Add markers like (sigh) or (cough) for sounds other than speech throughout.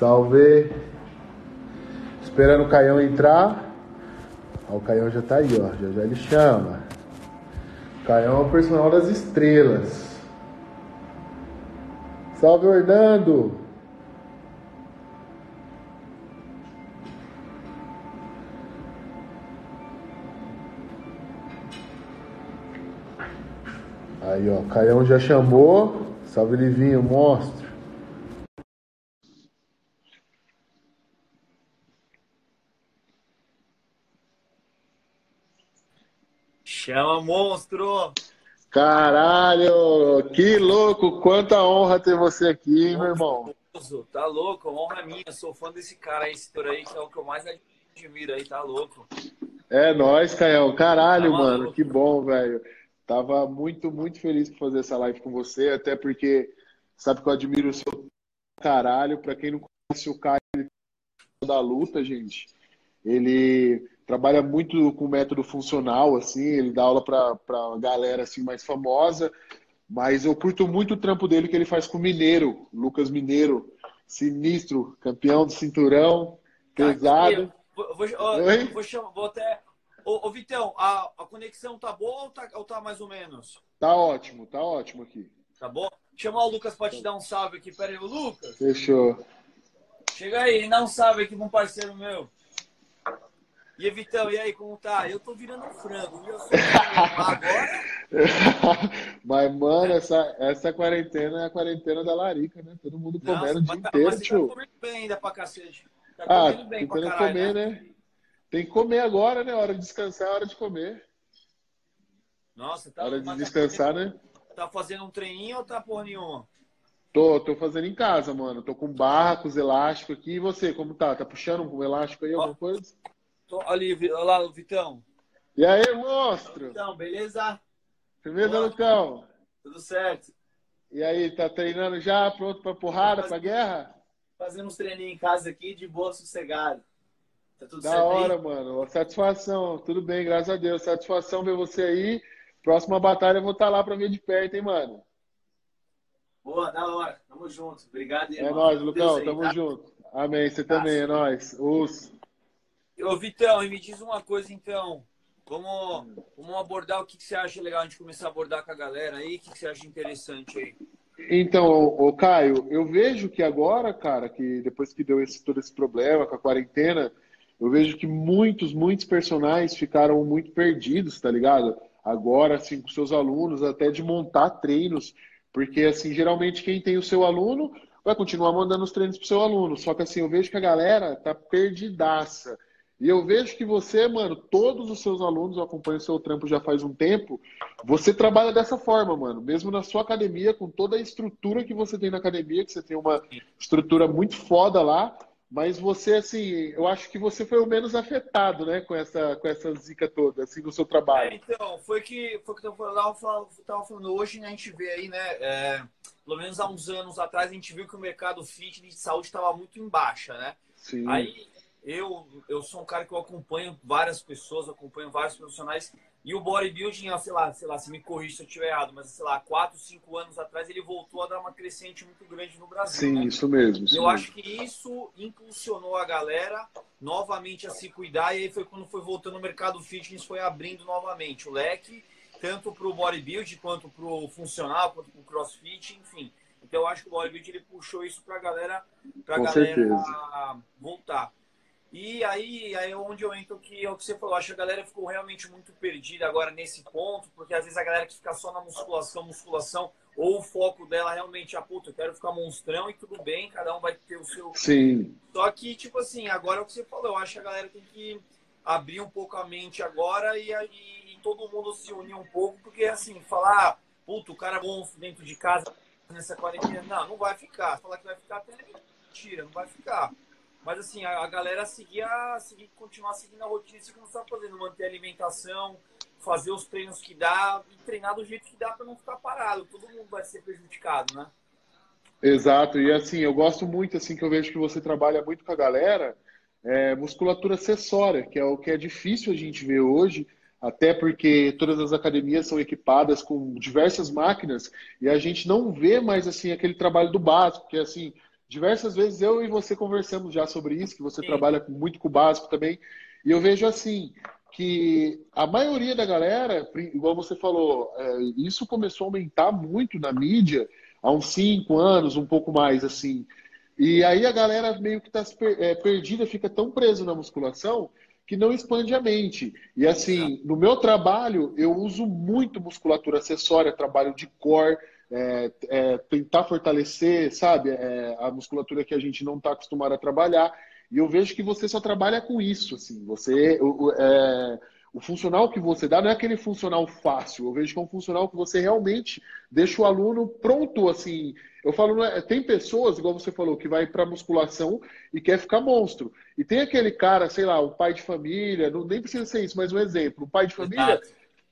Salve. Esperando o Caião entrar. Ó, o Caião já tá aí, ó. Já já ele chama. O Caião é o personal das estrelas. Salve, Orlando. Aí, ó, Caião já chamou. Salve, Livinho, monstro. Chama, monstro! Caralho, que louco, quanta honra ter você aqui, hein, meu irmão. Tá louco, honra minha, sou fã desse cara, esse senhor aí, que é o que eu mais admiro aí, tá louco. É nóis, Caião, caralho, tá mano, que bom, velho. Tava muito, muito feliz por fazer essa live com você, até porque sabe que eu admiro o seu caralho. Pra quem não conhece o Caio da luta, gente, ele trabalha muito com método funcional, assim, ele dá aula para galera assim mais famosa, mas eu curto muito o trampo dele que ele faz com o Mineiro, Lucas Mineiro, sinistro, campeão do cinturão, pesado. vou, vou, vou, chamar, vou até. Ô, ô Vitão, a, a conexão tá boa ou tá, ou tá mais ou menos? Tá ótimo, tá ótimo aqui. Tá bom? Chamar o Lucas para te dar um salve aqui. Pera aí, Lucas. Fechou. Chega aí, dá um salve aqui pra um parceiro meu. E aí, Vitão, e aí, como tá? Eu tô virando um frango, viu? (laughs) Agora. mas, mano, essa, essa quarentena é a quarentena da larica, né? Todo mundo comendo o dia tá, inteiro, mas tio. Tá comendo bem ainda pra cacete. Tá ah, comendo bem pra caralho, comer, né? né? Tem que comer agora, né? Hora de descansar é hora de comer. Nossa, tá. Hora de tá descansar, tá né? Tá fazendo um treininho ou tá porra nenhuma? Tô, tô fazendo em casa, mano. Tô com barra, com os elásticos aqui. E você, como tá? Tá puxando um elástico aí, alguma coisa? Ali, olha lá, Vitão. E aí, monstro? Então, beleza? Firmeza, Lucão? Tudo certo. E aí, tá treinando já? Pronto pra porrada, pra guerra? Fazendo uns treininhos em casa aqui, de boa, sossegado. Tá tudo da certo hora, aí? mano. Satisfação. Tudo bem, graças a Deus. Satisfação ver você aí. Próxima batalha eu vou estar tá lá pra ver de perto, hein, mano? Boa, da hora. Tamo junto. Obrigado, irmão. É nóis, Lucão. Aí, Tamo tá? junto. Amém. Você também, é nóis. Os... Ô, Vitão, e me diz uma coisa então. Vamos, vamos abordar o que, que você acha legal a gente começar a abordar com a galera aí? O que, que você acha interessante aí? Então, o Caio, eu vejo que agora, cara, que depois que deu esse, todo esse problema com a quarentena, eu vejo que muitos, muitos personagens ficaram muito perdidos, tá ligado? Agora, assim, com seus alunos, até de montar treinos, porque, assim, geralmente quem tem o seu aluno vai continuar mandando os treinos pro seu aluno, só que, assim, eu vejo que a galera tá perdidaça. E eu vejo que você, mano, todos os seus alunos, eu acompanho o seu trampo já faz um tempo, você trabalha dessa forma, mano. Mesmo na sua academia, com toda a estrutura que você tem na academia, que você tem uma estrutura muito foda lá, mas você, assim, eu acho que você foi o menos afetado, né, com essa, com essa zica toda, assim, no seu trabalho. É, então, foi que, foi que eu tava falando hoje, né, a gente vê aí, né, é, pelo menos há uns anos atrás, a gente viu que o mercado fitness de saúde estava muito em baixa, né? Sim. Aí eu, eu sou um cara que eu acompanho várias pessoas, acompanho vários profissionais. E o bodybuilding, sei lá, sei lá, se me corrija se eu estiver errado, mas sei lá, 4, 5 anos atrás ele voltou a dar uma crescente muito grande no Brasil. Sim, né? isso mesmo. Isso eu mesmo. acho que isso impulsionou a galera novamente a se cuidar, e aí foi quando foi voltando o mercado fitness, foi abrindo novamente o leque, tanto para o bodybuilding, quanto para o funcional, quanto para o crossfit, enfim. Então eu acho que o bodybuilding ele puxou isso para a galera, pra galera certeza. voltar. E aí, aí é onde eu entro que é o que você falou, acho que a galera ficou realmente muito perdida agora nesse ponto, porque às vezes a galera que fica só na musculação, musculação, ou o foco dela realmente, ah, puta, eu quero ficar monstrão e tudo bem, cada um vai ter o seu. Sim. Só que, tipo assim, agora é o que você falou, eu acho que a galera tem que abrir um pouco a mente agora e, e, e todo mundo se unir um pouco, porque assim, falar, ah, puta, o cara é monstro dentro de casa nessa quarentena, não, não vai ficar. Falar que vai ficar até mentira, não vai ficar. Mas assim, a, a galera seguia, seguir, continuar seguindo a rotina, isso que não está fazendo, manter a alimentação, fazer os treinos que dá e treinar do jeito que dá para não ficar parado. Todo mundo vai ser prejudicado, né? Exato, e assim, eu gosto muito, assim, que eu vejo que você trabalha muito com a galera, é, musculatura acessória, que é o que é difícil a gente ver hoje, até porque todas as academias são equipadas com diversas máquinas e a gente não vê mais assim aquele trabalho do básico, que assim, diversas vezes eu e você conversamos já sobre isso, que você Sim. trabalha muito com o básico também, e eu vejo assim que a maioria da galera, igual você falou, é, isso começou a aumentar muito na mídia há uns cinco anos, um pouco mais assim. E aí a galera meio que está é, perdida, fica tão preso na musculação que não expande a mente. E assim, no meu trabalho, eu uso muito musculatura acessória, trabalho de core, é, é, tentar fortalecer, sabe, é, a musculatura que a gente não está acostumado a trabalhar. E eu vejo que você só trabalha com isso, assim. Você, é, o funcional que você dá não é aquele funcional fácil. Eu vejo que é um funcional que você realmente deixa o aluno pronto, assim. Eu falo, é, tem pessoas, igual você falou, que vai para musculação e quer ficar monstro. E tem aquele cara, sei lá, o pai de família, não, nem precisa ser isso, mas um exemplo, o pai de família.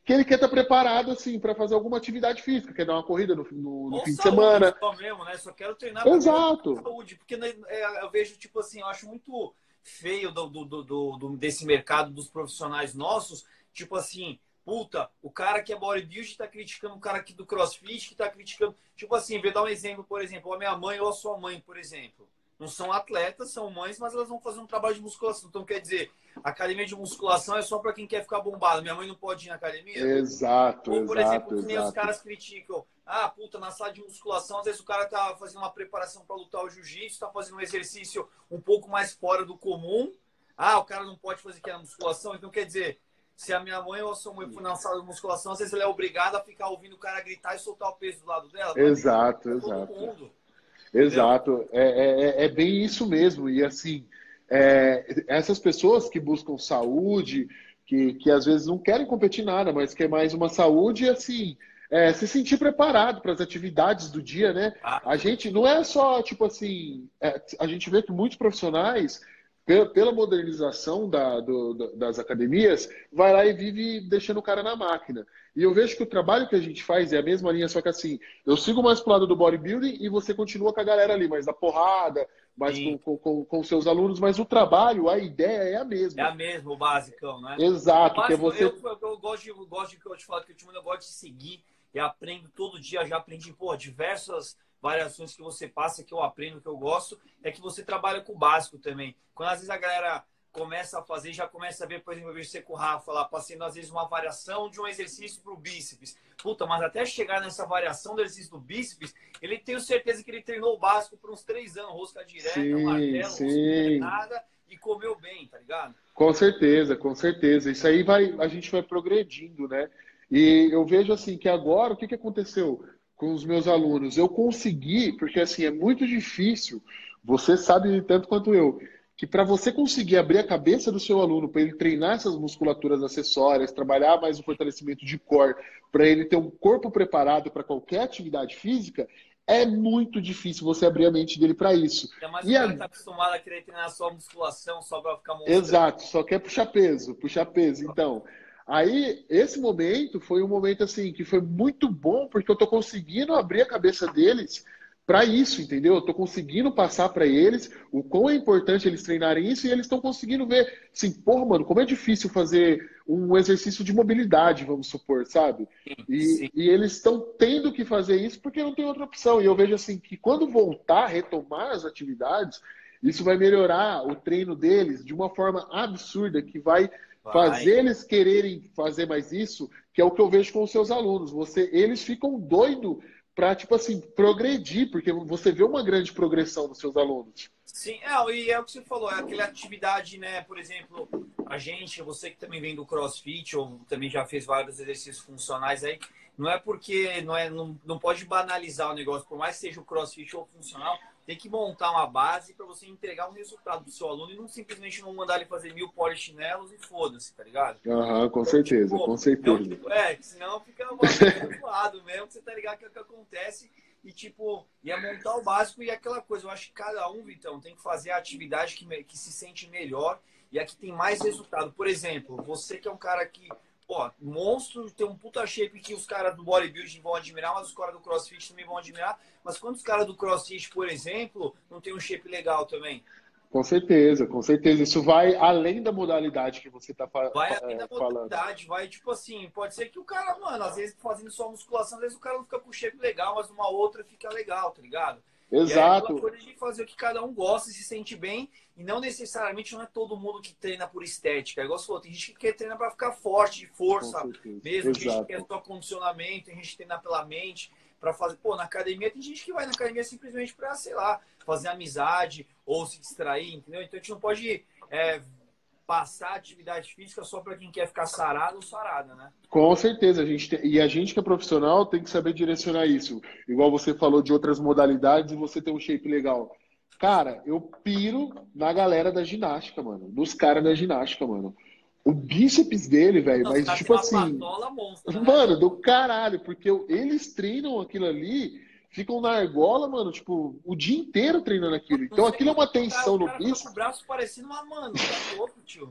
Que ele quer estar tá preparado assim para fazer alguma atividade física, quer dar uma corrida no, no, no fim de semana. Só mesmo, né? Só quero treinar Exato. saúde, porque né, é, eu vejo tipo assim, eu acho muito feio do, do, do, desse mercado dos profissionais nossos, tipo assim, puta, o cara que é bodybuilding tá criticando o cara aqui do crossfit que tá criticando. Tipo assim, vou dar um exemplo, por exemplo, a minha mãe ou a sua mãe, por exemplo. Não são atletas, são mães, mas elas vão fazer um trabalho de musculação. Então, quer dizer, academia de musculação é só para quem quer ficar bombado. Minha mãe não pode ir na academia? Exato, Ou, por exato, exemplo, exato. os caras criticam. Ah, puta, na sala de musculação, às vezes o cara tá fazendo uma preparação para lutar o jiu-jitsu, tá fazendo um exercício um pouco mais fora do comum. Ah, o cara não pode fazer que é na musculação. Então, quer dizer, se a minha mãe ou a sua mãe for na sala de musculação, às vezes ela é obrigada a ficar ouvindo o cara gritar e soltar o peso do lado dela. Exato, exato. Exato, é, é, é, é, bem isso mesmo. E assim, é, essas pessoas que buscam saúde, que, que às vezes não querem competir nada, mas quer mais uma saúde e assim, é, se sentir preparado para as atividades do dia, né? Ah. A gente não é só, tipo assim, é, a gente vê que muitos profissionais pela modernização da, do, das academias, vai lá e vive deixando o cara na máquina. E eu vejo que o trabalho que a gente faz é a mesma linha, só que assim, eu sigo mais pro lado do bodybuilding e você continua com a galera ali, mais da porrada, mais com, com, com, com, seus alunos, mas o trabalho, a ideia é a mesma. É a mesma, o basicão, né? Exato. Básico, você... eu, eu, eu, gosto de, eu gosto de que eu te falo que eu, eu gosto de seguir e aprendo todo dia, já aprendi, pô, diversas variações que você passa, que eu aprendo, que eu gosto, é que você trabalha com o básico também. Quando às vezes a galera começa a fazer, já começa a ver, por exemplo, eu vejo você com o Rafa lá, passando às vezes uma variação de um exercício para o bíceps. Puta, mas até chegar nessa variação do exercício do bíceps, ele tem certeza que ele treinou o básico por uns três anos, rosca direta, sim, martelo, sim. nada, e comeu bem, tá ligado? Com certeza, com certeza. Isso aí vai, a gente vai progredindo, né? E eu vejo assim que agora o que, que aconteceu? Com os meus alunos. Eu consegui, porque assim é muito difícil, você sabe tanto quanto eu, que para você conseguir abrir a cabeça do seu aluno, para ele treinar essas musculaturas acessórias, trabalhar mais o fortalecimento de core, para ele ter um corpo preparado para qualquer atividade física, é muito difícil você abrir a mente dele para isso. É mais e a... tá acostumado a querer treinar só musculação, só para ficar mostrando. Exato, só quer puxar peso, puxar peso. Então, Aí, esse momento foi um momento assim que foi muito bom, porque eu tô conseguindo abrir a cabeça deles para isso, entendeu? Eu tô conseguindo passar para eles o quão é importante eles treinarem isso e eles estão conseguindo ver, assim, porra, mano, como é difícil fazer um exercício de mobilidade, vamos supor, sabe? E, e eles estão tendo que fazer isso porque não tem outra opção. E eu vejo assim que quando voltar, retomar as atividades, isso vai melhorar o treino deles de uma forma absurda que vai Fazer eles quererem fazer mais isso, que é o que eu vejo com os seus alunos. Você, eles ficam doidos para, tipo assim, progredir, porque você vê uma grande progressão nos seus alunos. Sim, é, e é o que você falou, é aquela atividade, né? Por exemplo, a gente, você que também vem do CrossFit, ou também já fez vários exercícios funcionais aí, não é porque não, é, não, não pode banalizar o negócio, por mais que seja o CrossFit ou funcional, tem que montar uma base para você entregar um resultado do seu aluno e não simplesmente não mandar ele fazer mil polichinelos e foda-se, tá ligado? Aham, uhum, com certeza, tipo, com certeza. Então, tipo, é, senão fica (laughs) zoado mesmo, que você tá ligado que é o que acontece. E, tipo, ia montar o básico e aquela coisa. Eu acho que cada um, Vitão, tem que fazer a atividade que, que se sente melhor e a que tem mais resultado. Por exemplo, você que é um cara que, pô, monstro, tem um puta shape que os caras do bodybuilding vão admirar, mas os caras do crossfit também vão admirar. Mas quantos caras do crossfit, por exemplo, não tem um shape legal também? Com certeza, com certeza. Isso vai além da modalidade que você está falando. Vai além da modalidade, vai tipo assim, pode ser que o cara, mano, às vezes fazendo só musculação, às vezes o cara não fica com o shape legal, mas uma outra fica legal, tá ligado? Exato. E aí, coisa de fazer o que cada um gosta e se sente bem, e não necessariamente não é todo mundo que treina por estética. É igual você falou, tem gente que quer treinar para ficar forte, de força mesmo, tem gente que quer só condicionamento, tem gente que treina pela mente para fazer. Pô, na academia tem gente que vai na academia simplesmente para, sei lá, fazer amizade ou se distrair, entendeu? Então a gente não pode é, passar atividade física só para quem quer ficar sarado ou sarada, né? Com certeza, a gente tem... e a gente que é profissional tem que saber direcionar isso. Igual você falou de outras modalidades e você tem um shape legal. Cara, eu piro na galera da ginástica, mano. Dos caras da ginástica, mano. O bíceps dele, velho, mas tipo assim. Né? Mano, do caralho, porque eles treinam aquilo ali, ficam na argola, mano, tipo, o dia inteiro treinando aquilo. Então aquilo é uma tensão no bíceps. o braço parecendo uma mano, tá louco, tio.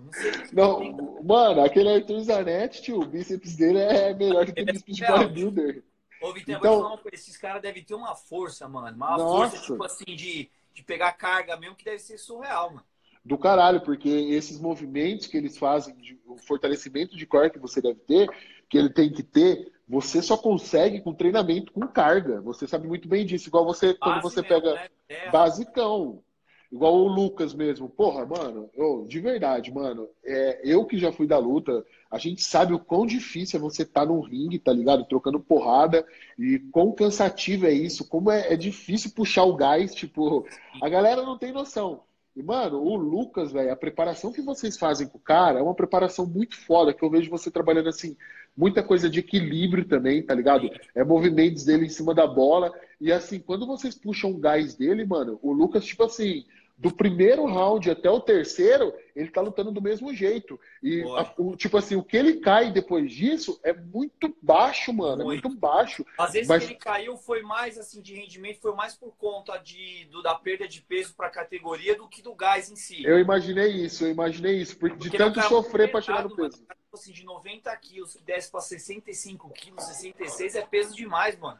Não, sei não mano, aquele Arthur Zanetti, tio, o bíceps dele é melhor que o bíceps de bodybuilder. Ô, Vitor, então, falar esses caras devem ter uma força, mano. Uma nossa. força, tipo assim, de, de pegar carga mesmo, que deve ser surreal, mano do caralho, porque esses movimentos que eles fazem, de, o fortalecimento de core que você deve ter, que ele tem que ter, você só consegue com treinamento com carga. Você sabe muito bem disso. Igual você, Base quando você mesmo, pega né? basicão. Igual o Lucas mesmo. Porra, mano, eu, de verdade, mano. É, eu que já fui da luta, a gente sabe o quão difícil é você estar tá no ringue, tá ligado? Trocando porrada. E quão cansativo é isso, como é, é difícil puxar o gás. Tipo, a galera não tem noção. E, mano, o Lucas, velho, a preparação que vocês fazem com o cara é uma preparação muito foda, que eu vejo você trabalhando assim, muita coisa de equilíbrio também, tá ligado? É movimentos dele em cima da bola. E assim, quando vocês puxam o gás dele, mano, o Lucas, tipo assim, do primeiro round até o terceiro, ele tá lutando do mesmo jeito. E, a, o, tipo assim, o que ele cai depois disso é muito baixo, mano. Muito. É muito baixo. Às vezes mas... que ele caiu foi mais, assim, de rendimento, foi mais por conta de, do, da perda de peso pra categoria do que do gás em si. Eu imaginei isso, eu imaginei isso. Porque, porque de tanto sofrer pra chegar no peso. Mano, assim, de 90 quilos, que desce pra 65 quilos, 66, é peso demais, mano.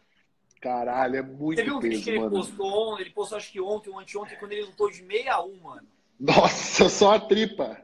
Caralho, é muito Você viu o vídeo que ele mano. postou? Ele postou acho que ontem ou anteontem, quando ele lutou de 61, mano. Nossa, (laughs) só a tripa.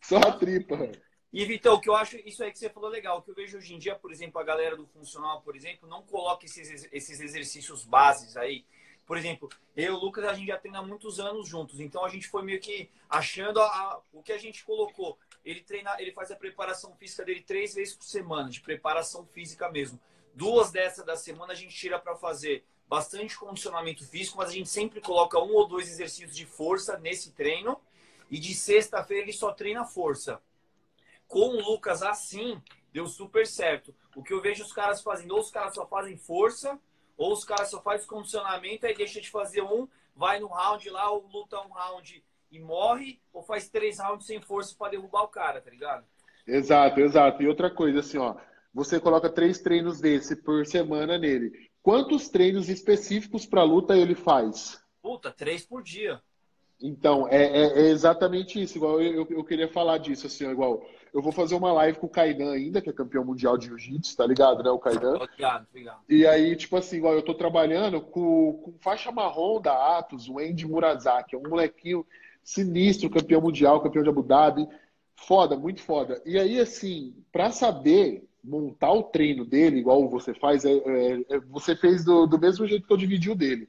Só a tripa. E, Vitão, o que eu acho, isso aí que você falou legal, o que eu vejo hoje em dia, por exemplo, a galera do funcional, por exemplo, não coloca esses, esses exercícios bases aí. Por exemplo, eu e o Lucas, a gente já treina há muitos anos juntos, então a gente foi meio que achando a, a, o que a gente colocou. Ele treina, ele faz a preparação física dele três vezes por semana, de preparação física mesmo. Duas dessas da semana a gente tira para fazer bastante condicionamento físico, mas a gente sempre coloca um ou dois exercícios de força nesse treino. E de sexta-feira ele só treina força. Com o Lucas assim, deu super certo. O que eu vejo os caras fazendo, ou os caras só fazem força, ou os caras só fazem condicionamento, aí deixa de fazer um, vai no round lá, ou luta um round e morre, ou faz três rounds sem força para derrubar o cara, tá ligado? Exato, exato. E outra coisa, assim, ó, você coloca três treinos desse por semana nele. Quantos treinos específicos para luta ele faz? Puta, três por dia. Então, é, é, é exatamente isso. Igual eu, eu, queria falar disso, assim, igual. Eu vou fazer uma live com o Kainan ainda, que é campeão mundial de jiu-jitsu, tá ligado, né? O Kainan. Obrigado, obrigado. E aí, tipo assim, igual eu tô trabalhando com, com faixa marrom da Atos, o Andy Murazaki, é um molequinho sinistro, campeão mundial, campeão de Abu Dhabi. Foda, muito foda. E aí, assim, para saber montar o treino dele, igual você faz, é, é, é, você fez do, do mesmo jeito que eu dividi o dele.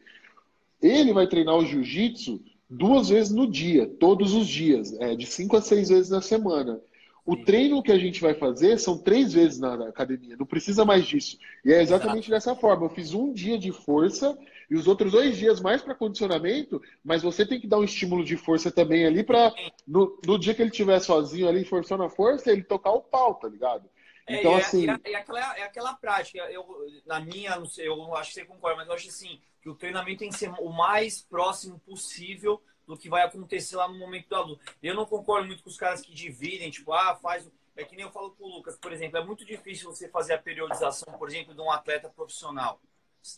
Ele vai treinar o jiu-jitsu duas vezes no dia, todos os dias, é, de cinco a seis vezes na semana. O Sim. treino que a gente vai fazer são três vezes na, na academia, não precisa mais disso. E é exatamente Exato. dessa forma. Eu fiz um dia de força e os outros dois dias mais para condicionamento, mas você tem que dar um estímulo de força também ali para no, no, dia que ele estiver sozinho ali, forçando a força, ele tocar o pau, tá ligado? É, então, é, assim... é, é, aquela, é aquela prática. Eu, na minha, não sei, eu acho que você concorda, mas eu acho assim, que o treinamento tem que ser o mais próximo possível do que vai acontecer lá no momento da luta. Eu não concordo muito com os caras que dividem, tipo, ah, faz. É que nem eu falo com o Lucas, por exemplo, é muito difícil você fazer a periodização, por exemplo, de um atleta profissional.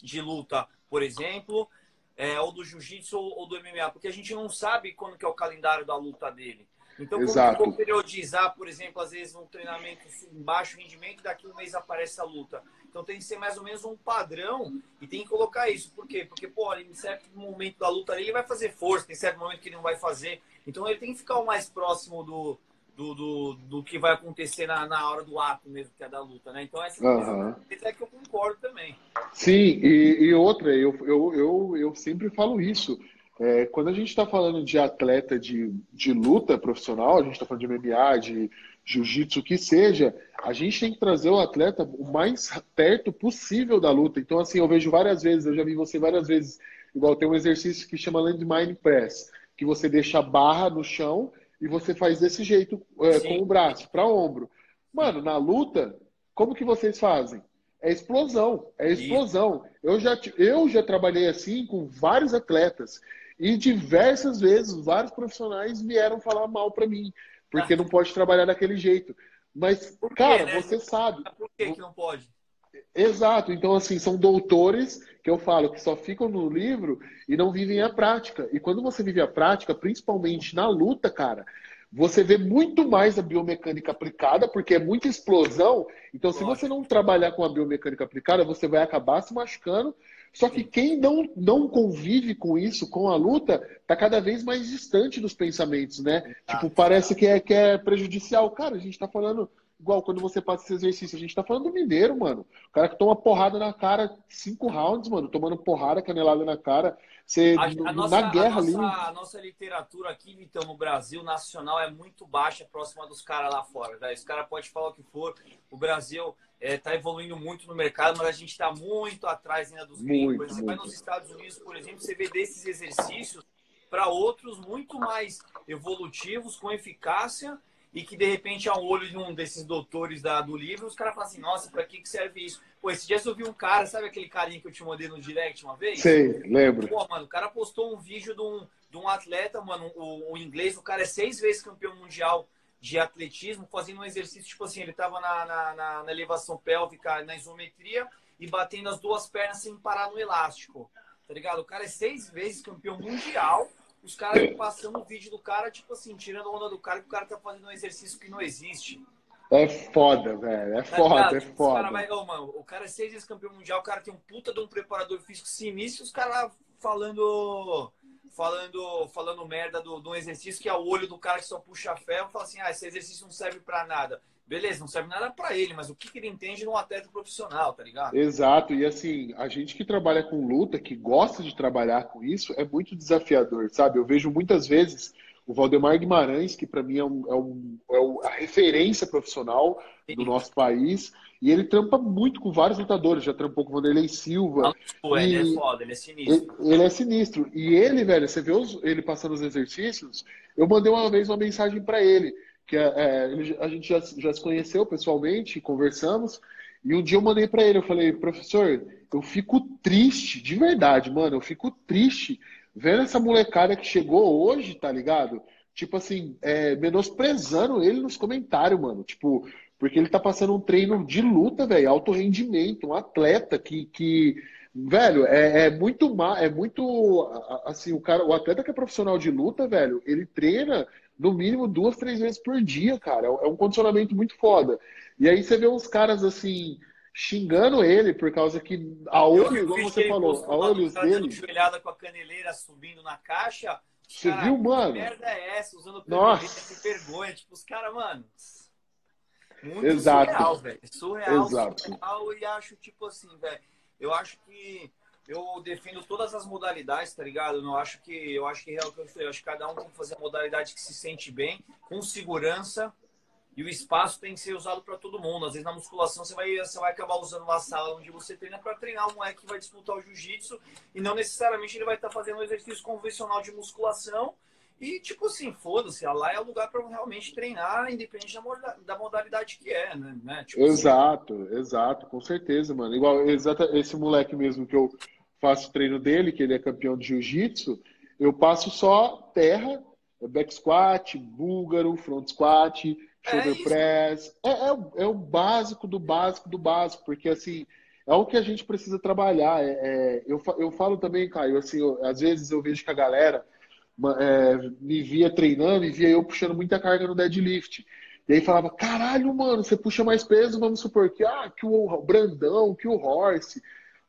de luta, por exemplo, é, ou do jiu-jitsu ou, ou, do MMA, porque a gente não sabe quando que é o calendário da luta dele. Então, como Exato. vou periodizar, por exemplo, às vezes um treinamento em baixo rendimento, daqui um mês aparece a luta. Então tem que ser mais ou menos um padrão e tem que colocar isso. Por quê? Porque, pô, em certo momento da luta ele vai fazer força, tem certo momento que ele não vai fazer. Então ele tem que ficar o mais próximo do, do, do, do que vai acontecer na, na hora do ato mesmo, que é da luta, né? Então essa uhum. é que eu concordo também. Sim, e, e outra, eu, eu, eu, eu sempre falo isso. É, quando a gente está falando de atleta de, de luta profissional, a gente está falando de MMA, de jiu-jitsu, o que seja, a gente tem que trazer o atleta o mais perto possível da luta. Então, assim, eu vejo várias vezes, eu já vi você várias vezes, igual tem um exercício que chama Landmine Press, que você deixa a barra no chão e você faz desse jeito, é, com o braço, para ombro. Mano, na luta, como que vocês fazem? É explosão, é explosão. Eu já, eu já trabalhei assim com vários atletas e diversas vezes vários profissionais vieram falar mal para mim, porque ah. não pode trabalhar daquele jeito. Mas, cara, né? você sabe. Por que, que não pode? Exato. Então, assim, são doutores que eu falo que só ficam no livro e não vivem a prática. E quando você vive a prática, principalmente na luta, cara, você vê muito mais a biomecânica aplicada, porque é muita explosão. Então, se você não trabalhar com a biomecânica aplicada, você vai acabar se machucando. Só que quem não, não convive com isso, com a luta, tá cada vez mais distante dos pensamentos, né? Tipo, parece que é, que é prejudicial. Cara, a gente tá falando igual quando você passa esse exercício. A gente tá falando do mineiro, mano. O cara que toma porrada na cara, cinco rounds, mano, tomando porrada, canelada na cara. Você, a, a nossa, na guerra a nossa, ali. A nossa literatura aqui, então, no Brasil, nacional, é muito baixa, próxima dos caras lá fora. Tá? Os caras podem falar o que for. O Brasil está é, evoluindo muito no mercado, mas a gente está muito atrás ainda dos gringos. Você vai nos Estados Unidos, por exemplo, você vê desses exercícios para outros muito mais evolutivos, com eficácia e que de repente, ao olho de um desses doutores da, do livro, os caras falam assim: nossa, para que, que serve isso? Pô, esse dia eu vi um cara, sabe aquele carinha que eu te mandei no direct uma vez? Sei, lembro. Pô, mano, o cara postou um vídeo de um, de um atleta, mano, o, o inglês, o cara é seis vezes campeão mundial de atletismo, fazendo um exercício, tipo assim, ele tava na, na, na, elevação pélvica, na isometria, e batendo as duas pernas sem parar no elástico. Tá ligado? O cara é seis vezes campeão mundial os caras passando o vídeo do cara, tipo assim, tirando onda do cara, que o cara tá fazendo um exercício que não existe. É foda, velho. É tá foda, é foda. Cara vai, oh, mano, o cara é seis vezes campeão mundial, o cara tem um puta de um preparador físico sinistro, os caras falando. Falando, falando merda do, do exercício que é o olho do cara que só puxa ferro, fala assim: ah, esse exercício não serve para nada. Beleza, não serve nada para ele, mas o que, que ele entende num atleta profissional, tá ligado? Exato, e assim, a gente que trabalha com luta, que gosta de trabalhar com isso, é muito desafiador, sabe? Eu vejo muitas vezes o Valdemar Guimarães, que para mim é, um, é, um, é, a referência profissional do nosso país, e ele trampa muito com vários lutadores, já trampou com o Vanderlei Silva. Pô, ele é foda, ele é sinistro. Ele, ele, é sinistro. E ele, velho, você vê os, ele passando os exercícios, eu mandei uma vez uma mensagem para ele que é, é a gente já, já se conheceu pessoalmente, conversamos, e um dia eu mandei para ele, eu falei, professor, eu fico triste, de verdade, mano, eu fico triste vendo essa molecada que chegou hoje, tá ligado? Tipo assim, é, menosprezando ele nos comentários, mano. Tipo, porque ele tá passando um treino de luta, velho, alto rendimento, um atleta que, que velho, é, é muito é muito assim, o cara, o atleta que é profissional de luta, velho, ele treina no mínimo duas, três vezes por dia, cara. É um condicionamento muito foda. E aí você vê uns caras assim xingando ele por causa que a olho, como você falou, a olhos dele. joelhada com a caneleira subindo na caixa. Você cara, viu, mano? Que merda é essa? Usando Nossa. que vergonha. Tipo, os caras, mano. Muito Exato. surreal, velho. Surreal, Exato. surreal. E acho, tipo assim, velho. Eu acho que eu defendo todas as modalidades, tá ligado? Eu não acho que eu acho que é o que eu falei, eu acho que cada um tem que fazer a modalidade que se sente bem, com segurança, e o espaço tem que ser usado para todo mundo. Às vezes na musculação você vai você vai acabar usando uma sala onde você treina para treinar um moleque que vai disputar o jiu-jitsu e não necessariamente ele vai estar tá fazendo um exercício convencional de musculação. E, tipo assim, foda-se, lá é o lugar para realmente treinar, independente da modalidade que é, né? Tipo assim. exato, assim. exato, com certeza, mano. Igual exata, esse moleque mesmo que eu faço treino dele, que ele é campeão de jiu-jitsu, eu passo só terra, back squat, búlgaro, front squat, shoulder é press. É, é, é, o básico do básico do básico, porque assim, é o que a gente precisa trabalhar. É, é, eu, eu falo também, Caio, assim, eu, às vezes eu vejo que a galera é, me via treinando e via eu puxando muita carga no deadlift. E aí falava, caralho, mano, você puxa mais peso, vamos supor que, ah, que o Brandão, que o Horse.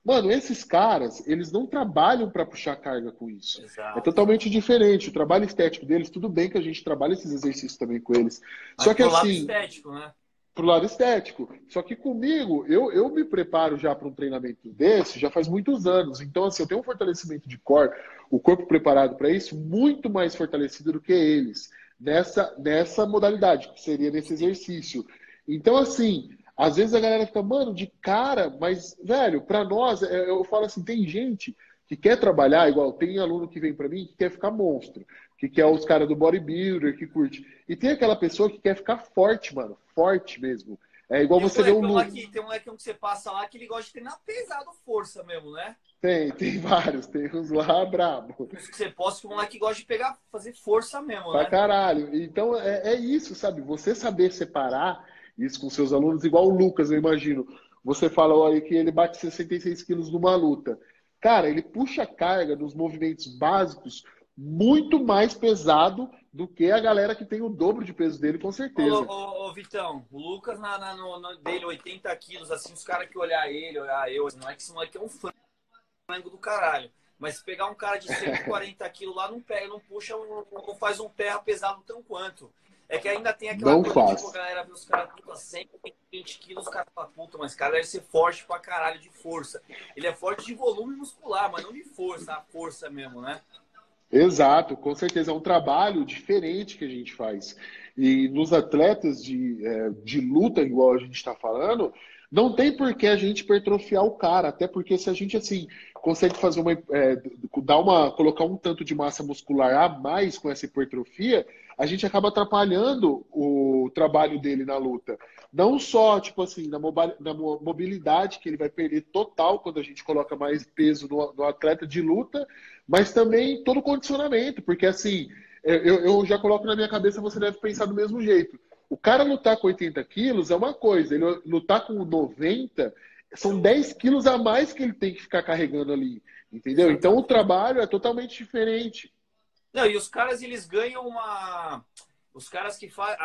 Mano, esses caras, eles não trabalham para puxar carga com isso. Exato. É totalmente diferente. O trabalho estético deles, tudo bem que a gente trabalha esses exercícios também com eles. Mas Só que assim. Estético, né? Pro lado estético. Só que comigo, eu, eu me preparo já para um treinamento desse já faz muitos anos. Então, assim, eu tenho um fortalecimento de core, o corpo preparado para isso, muito mais fortalecido do que eles nessa, nessa modalidade, que seria nesse exercício. Então, assim, às vezes a galera fica, mano, de cara, mas, velho, para nós, é, eu falo assim, tem gente que quer trabalhar, igual tem aluno que vem para mim que quer ficar monstro, que quer os caras do bodybuilder, que curte. E tem aquela pessoa que quer ficar forte, mano, forte mesmo. É igual tem você ver um. Tem um moleque que você passa lá que ele gosta de treinar pesado força mesmo, né? Tem, tem (laughs) vários, tem uns lá brabo. Você posta que o moleque gosta de pegar, fazer força mesmo, pra né? caralho. Então é, é isso, sabe? Você saber separar isso com seus alunos, igual o Lucas, eu imagino. Você falou aí que ele bate 66 quilos numa luta. Cara, ele puxa carga nos movimentos básicos muito mais pesado do que a galera que tem o dobro de peso dele, com certeza. Ô, ô, ô Vitão, o Lucas na, na no, no, dele 80 quilos, assim, os caras que olhar ele, olhar eu, não é que esse moleque é um frango do caralho. Mas pegar um cara de 140 quilos lá, não pega, não puxa, não, não, faz um terra pesado tão quanto. É que ainda tem aquela não coisa, faz. tipo, a galera vê os caras, puta, 120 quilos, os caras falam, puta, mas o cara deve ser forte pra caralho de força. Ele é forte de volume muscular, mas não de força, a força mesmo, né? Exato, com certeza. É um trabalho diferente que a gente faz. E nos atletas de, é, de luta, igual a gente está falando, não tem por que a gente hipertrofiar o cara, até porque se a gente assim consegue fazer uma, é, dar uma, colocar um tanto de massa muscular a mais com essa hipertrofia, a gente acaba atrapalhando o trabalho dele na luta. Não só, tipo assim, na, mobilidade que ele vai perder total quando a gente coloca mais peso no, no atleta de luta, mas também todo o condicionamento, porque assim, eu, eu já coloco na minha cabeça, você deve pensar do mesmo jeito. O cara lutar com 80 quilos é uma coisa, ele lutar com 90 são 10 quilos a mais que ele tem que ficar carregando ali, entendeu? Então o trabalho é totalmente diferente. Não, e os caras, eles ganham uma. Os caras que fazem.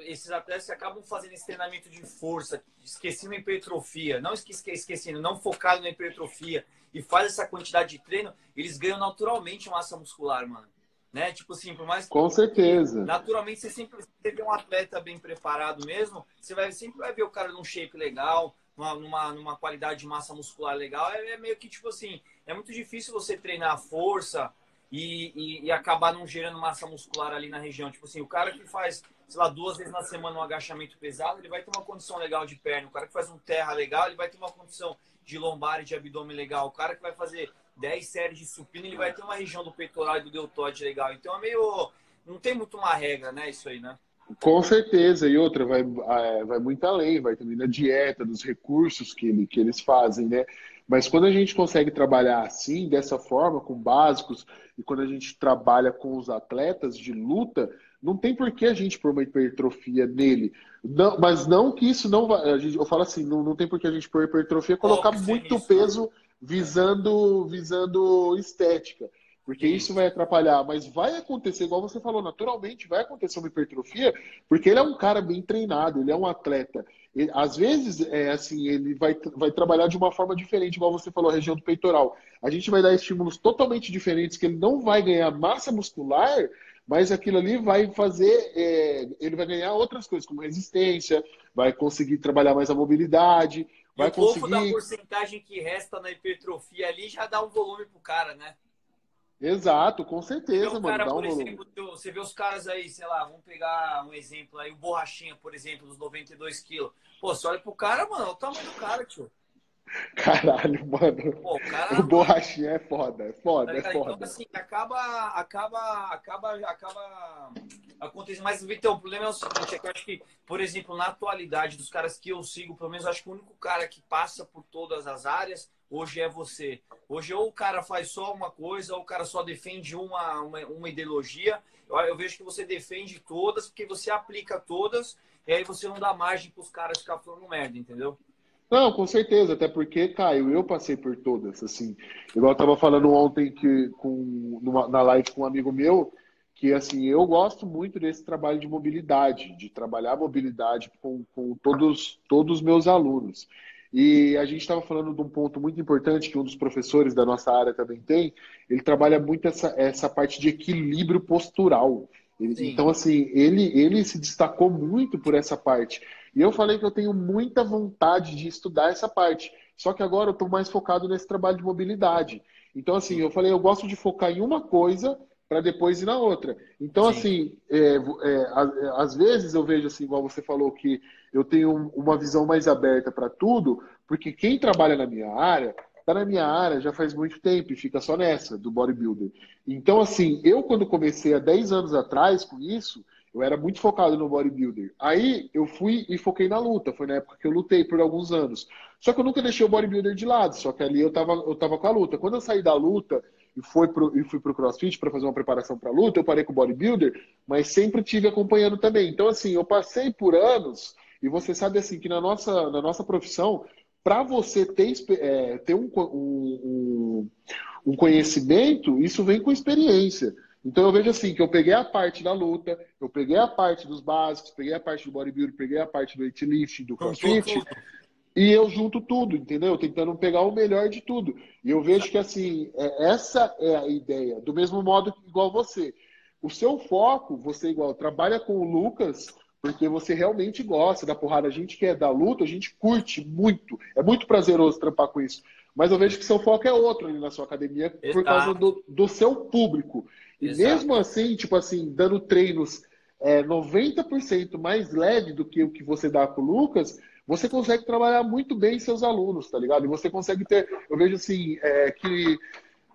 Esses atletas que acabam fazendo esse treinamento de força, esquecendo a hipertrofia, não esquecendo, não focado na hipertrofia, e faz essa quantidade de treino, eles ganham naturalmente massa muscular, mano. Né? Tipo assim, por mais Com certeza. Naturalmente, você sempre teve um atleta bem preparado mesmo, você vai, sempre vai ver o cara num shape legal, numa, numa, numa qualidade de massa muscular legal. É, é meio que tipo assim, é muito difícil você treinar a força e, e, e, acabar não gerando massa muscular ali na região. Tipo assim, o cara que faz, sei lá, duas vezes na semana um agachamento pesado, ele vai ter uma condição legal de perna. O cara que faz um terra legal, ele vai ter uma condição de lombar e de abdômen legal. O cara que vai fazer 10 séries de supino, ele vai ter uma região do peitoral e do deltoide legal. Então é meio. Não tem muito uma regra, né? Isso aí, né? Com certeza, e outra, vai, é, vai muito além, vai também na dieta, dos recursos que, ele, que eles fazem, né? Mas quando a gente consegue trabalhar assim, dessa forma, com básicos, e quando a gente trabalha com os atletas de luta, não tem por que a gente pôr uma hipertrofia nele. Não, mas não que isso não vai. Eu falo assim, não, não tem por que a gente pôr hipertrofia colocar muito peso visando, visando estética. Porque isso vai atrapalhar, mas vai acontecer, igual você falou, naturalmente vai acontecer uma hipertrofia, porque ele é um cara bem treinado, ele é um atleta. Ele, às vezes, é assim, ele vai, vai trabalhar de uma forma diferente, igual você falou, a região do peitoral. A gente vai dar estímulos totalmente diferentes, que ele não vai ganhar massa muscular, mas aquilo ali vai fazer, é, ele vai ganhar outras coisas, como resistência, vai conseguir trabalhar mais a mobilidade, vai e o conseguir... da porcentagem que resta na hipertrofia ali já dá um volume pro cara, né? Exato, com certeza, mano. Cara, por um exemplo, você vê os caras aí, sei lá, vamos pegar um exemplo aí, o Borrachinha, por exemplo, dos 92 quilos. Pô, você olha pro cara, mano, olha o tamanho do cara, tio. (laughs) Caralho, mano. Pô, o, cara, o borrachinha é foda, é foda, tá é foda. Então, assim, acaba, acaba, acaba, acaba acontecendo. Mas, Vitor, o problema é o seguinte, é que eu acho que, por exemplo, na atualidade dos caras que eu sigo, pelo menos acho que o único cara que passa por todas as áreas hoje é você. Hoje ou o cara faz só uma coisa, ou o cara só defende uma, uma, uma ideologia. Eu, eu, vejo que você defende todas, porque você aplica todas, e aí você não dá margem para os caras ficar falando merda, entendeu? Não, com certeza, até porque, Caio, eu passei por todas, assim. Igual eu tava falando ontem que, com, numa, na live com um amigo meu, que assim, eu gosto muito desse trabalho de mobilidade, de trabalhar mobilidade com, com todos, todos os meus alunos. E a gente estava falando de um ponto muito importante que um dos professores da nossa área também tem. Ele trabalha muito essa, essa parte de equilíbrio postural. então, assim, ele, ele se destacou muito por essa parte. E eu falei que eu tenho muita vontade de estudar essa parte. Só que agora eu estou mais focado nesse trabalho de mobilidade. Então, assim, eu falei, eu gosto de focar em uma coisa para depois ir na outra. Então, Sim. assim, é, é, às vezes eu vejo assim, igual você falou, que eu tenho uma visão mais aberta para tudo, porque quem trabalha na minha área, está na minha área já faz muito tempo e fica só nessa, do bodybuilder. Então, assim, eu quando comecei há 10 anos atrás com isso, eu era muito focado no bodybuilder. Aí eu fui e foquei na luta. Foi na época que eu lutei por alguns anos. Só que eu nunca deixei o bodybuilder de lado. Só que ali eu tava, eu tava com a luta. Quando eu saí da luta e, foi pro, e fui pro CrossFit para fazer uma preparação para luta, eu parei com o bodybuilder, mas sempre tive acompanhando também. Então, assim, eu passei por anos, e você sabe assim que na nossa, na nossa profissão, para você ter, é, ter um, um, um conhecimento, isso vem com experiência. Então eu vejo assim, que eu peguei a parte da luta, eu peguei a parte dos básicos, peguei a parte do bodybuilding, peguei a parte do weightlifting, do crossfit, e eu junto tudo, entendeu? Tentando pegar o melhor de tudo. E eu vejo que, assim, é, essa é a ideia. Do mesmo modo que igual você. O seu foco, você igual, trabalha com o Lucas porque você realmente gosta da porrada. A gente que é da luta, a gente curte muito. É muito prazeroso trampar com isso. Mas eu vejo que seu foco é outro ali na sua academia Exato. por causa do, do seu público. E Exato. mesmo assim, tipo assim, dando treinos é, 90% mais leve do que o que você dá com o Lucas, você consegue trabalhar muito bem seus alunos, tá ligado? E você consegue ter, eu vejo assim, é, que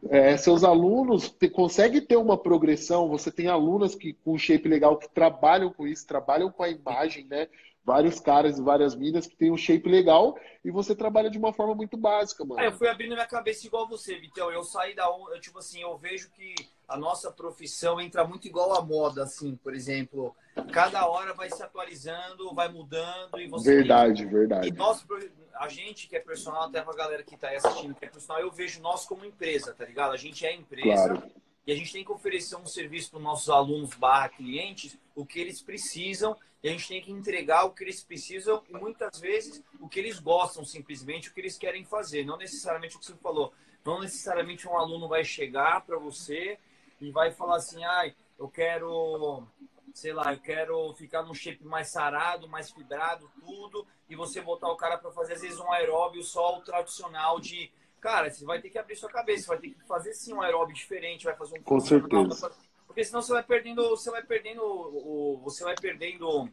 é, seus alunos te, conseguem ter uma progressão. Você tem alunas que com shape legal que trabalham com isso, trabalham com a imagem, né? Vários caras e várias minas que têm um shape legal e você trabalha de uma forma muito básica, mano. É, eu fui abrindo minha cabeça igual você, Vitão. Eu saí da onda, tipo assim, eu vejo que a nossa profissão entra muito igual à moda, assim, por exemplo cada hora vai se atualizando, vai mudando e você. Verdade, verdade. E nós, a gente que é personal, até a galera que está aí assistindo que é personal, eu vejo nós como empresa, tá ligado? A gente é empresa claro. e a gente tem que oferecer um serviço para os nossos alunos barra clientes, o que eles precisam, e a gente tem que entregar o que eles precisam e muitas vezes o que eles gostam, simplesmente o que eles querem fazer, não necessariamente o que você falou. Não necessariamente um aluno vai chegar para você e vai falar assim, ai, eu quero sei lá, eu quero ficar num shape mais sarado, mais fibrado, tudo, e você botar o cara para fazer às vezes um aeróbio só o tradicional de, cara, você vai ter que abrir sua cabeça, vai ter que fazer sim um aeróbio diferente, vai fazer um Com certeza. Porque senão você vai perdendo, você vai perdendo o você vai perdendo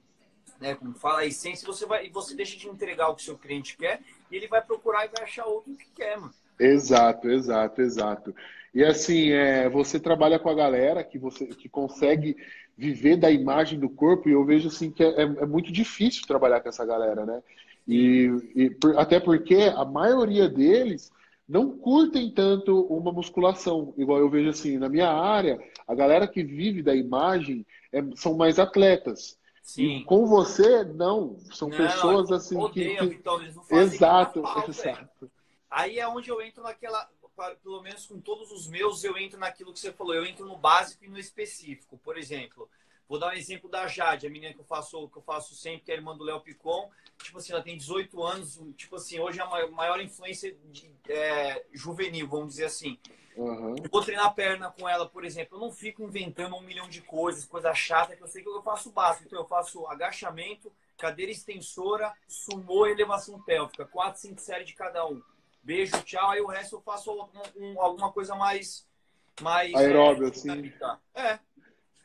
né, como fala, a essência, você vai você deixa de entregar o que seu cliente quer e ele vai procurar e vai achar outro que quer, mano. Exato, exato, exato. E assim, é, você trabalha com a galera que você que consegue viver da imagem do corpo, e eu vejo assim que é, é, é muito difícil trabalhar com essa galera, né? E, e por, até porque a maioria deles não curtem tanto uma musculação, igual eu vejo assim, na minha área, a galera que vive da imagem é, são mais atletas. Sim. E com você, não. São não, pessoas assim odeia, que. Vitória, exato, (laughs) exato. Aí é onde eu entro naquela pelo menos com todos os meus, eu entro naquilo que você falou, eu entro no básico e no específico. Por exemplo, vou dar um exemplo da Jade, a menina que eu faço, que eu faço sempre, que é a irmã do Léo Picon. Tipo assim, ela tem 18 anos, tipo assim, hoje é a maior influência de, é, juvenil, vamos dizer assim. Uhum. Vou treinar perna com ela, por exemplo. Eu não fico inventando um milhão de coisas, coisa chata, que eu sei que eu faço básico. Então, eu faço agachamento, cadeira extensora, sumô e elevação pélvica. 4, 5 séries de cada um beijo, tchau. Aí o resto eu faço um, um, alguma coisa mais. mais Aeróbio, é, assim. É.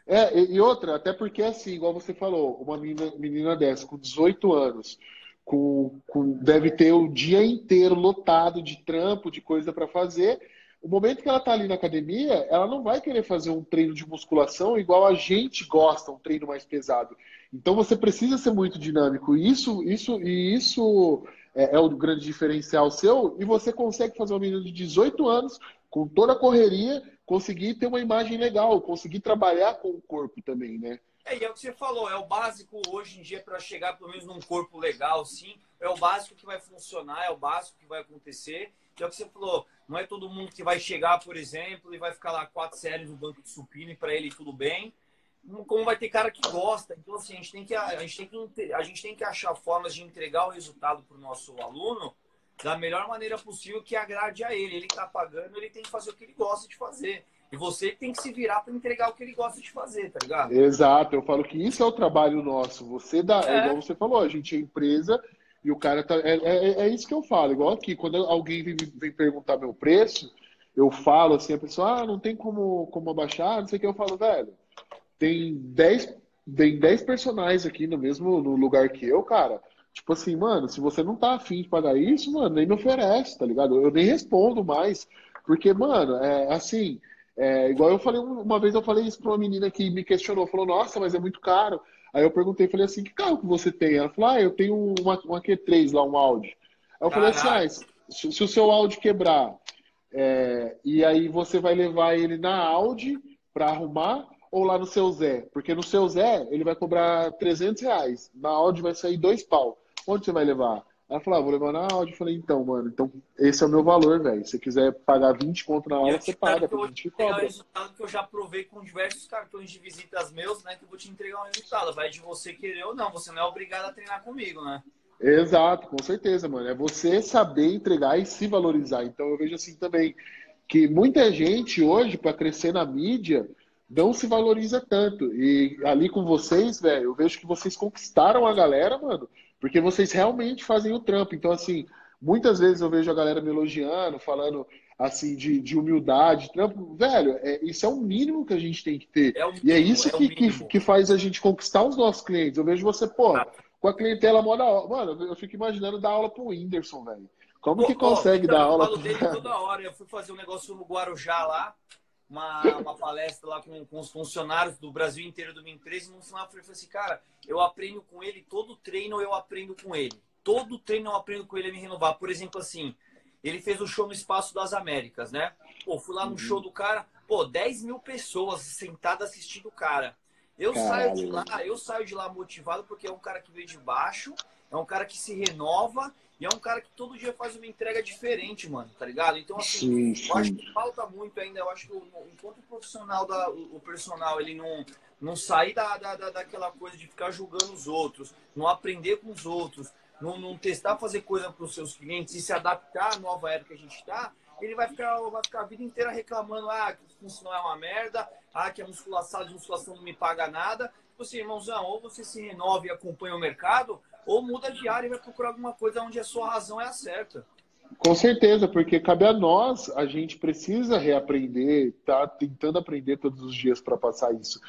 É, e outra, até porque assim, igual você falou, uma menina, menina dessa, com 18 anos, com, com, deve ter o dia inteiro lotado de trampo, de coisa para fazer. O momento que ela está ali na academia, ela não vai querer fazer um treino de musculação igual a gente gosta, um treino mais pesado. Então você precisa ser muito dinâmico. Isso, isso, e isso é, é o grande diferencial seu, e você consegue fazer um menino de 18 anos, com toda a correria, conseguir ter uma imagem legal, conseguir trabalhar com o corpo também, né? É, e é o que você falou, é o básico hoje em dia para chegar pelo menos num corpo legal, sim. É o básico que vai funcionar, é o básico que vai acontecer. E é o que você falou, não é todo mundo que vai chegar, por exemplo, e vai ficar lá quatro séries no banco de supino e para ele tudo bem. Como vai ter cara que gosta. Então, assim, a gente tem que, a gente tem que, a gente tem que achar formas de entregar o resultado para o nosso aluno da melhor maneira possível que agrade a ele. Ele está pagando, ele tem que fazer o que ele gosta de fazer. E você tem que se virar para entregar o que ele gosta de fazer, tá ligado? Exato, eu falo que isso é o trabalho nosso. Você dá, é. igual você falou, a gente é empresa e o cara tá. É, é, é isso que eu falo, igual aqui, quando alguém vem, vem perguntar meu preço, eu falo assim, a pessoa, ah, não tem como, como abaixar, não sei o que, eu falo, velho, tem 10, tem 10 personagens aqui no mesmo no lugar que eu, cara. Tipo assim, mano, se você não tá afim de pagar isso, mano, nem me oferece, tá ligado? Eu nem respondo mais. Porque, mano, é assim, é, igual eu falei, uma vez eu falei isso para uma menina que me questionou, falou, nossa, mas é muito caro. Aí eu perguntei, falei assim, que carro que você tem? Ela falou, ah, eu tenho uma, uma Q3 lá, um Audi. Aí eu falei assim, ah, se, se, o seu Audi quebrar, é, e aí você vai levar ele na Audi para arrumar ou lá no seu Zé? Porque no seu Zé ele vai cobrar 300 reais, na Audi vai sair dois pau. Onde você vai levar? Ela falou, ah, vou levar na aula. Eu falei, então, mano, então esse é o meu valor, velho. Se você quiser pagar 20 conto na aula, você paga, porque a gente cobra. É o resultado que eu já provei com diversos cartões de visitas meus, né? Que eu vou te entregar um resultado. Vai de você querer ou não. Você não é obrigado a treinar comigo, né? Exato, com certeza, mano. É você saber entregar e se valorizar. Então eu vejo assim também que muita gente hoje, para crescer na mídia, não se valoriza tanto. E ali com vocês, velho, eu vejo que vocês conquistaram a galera, mano porque vocês realmente fazem o trampo. Então, assim, muitas vezes eu vejo a galera me elogiando, falando assim, de, de humildade, trampo. Velho, é, isso é o mínimo que a gente tem que ter. É mínimo, e é isso é que, que, que, faz a gente conquistar os nossos clientes. Eu vejo você, pô, ah. com a clientela moda. Mano, eu fico imaginando dar aula pro Whindersson, velho. Como pô, que consegue então, dar aula? Eu falo dele toda hora. Eu fui fazer um negócio no Guarujá lá. Uma, uma, palestra lá com, com, os funcionários do Brasil inteiro do Min 13 e no final eu falei assim, cara, eu aprendo com ele, todo treino eu aprendo com ele. Todo treino eu aprendo com ele a me renovar. Por exemplo, assim, ele fez o show no Espaço das Américas, né? Pô, fui lá no uhum. show do cara, pô, 10 mil pessoas sentadas assistindo o cara. Eu Caralho. saio de lá, eu saio de lá motivado porque é um cara que veio de baixo, é um cara que se renova e é um cara que todo dia faz uma entrega diferente, mano, tá ligado? Então, assim, sim, sim. eu acho que falta muito ainda. Eu acho que enquanto o profissional, da, o personal, ele não, não sair da, da, daquela coisa de ficar julgando os outros, não aprender com os outros, não, não testar fazer coisa para os seus clientes e se adaptar à nova era que a gente está, ele vai ficar, vai ficar a vida inteira reclamando: ah, que o funcional é uma merda, ah, que a musculação de musculação não me paga nada. Você, irmãozão, ou você se renova e acompanha o mercado, ou muda de área e vai procurar alguma coisa onde a sua razão é a certa. Com certeza, porque cabe a nós, a gente precisa reaprender, tá tentando aprender todos os dias para passar isso.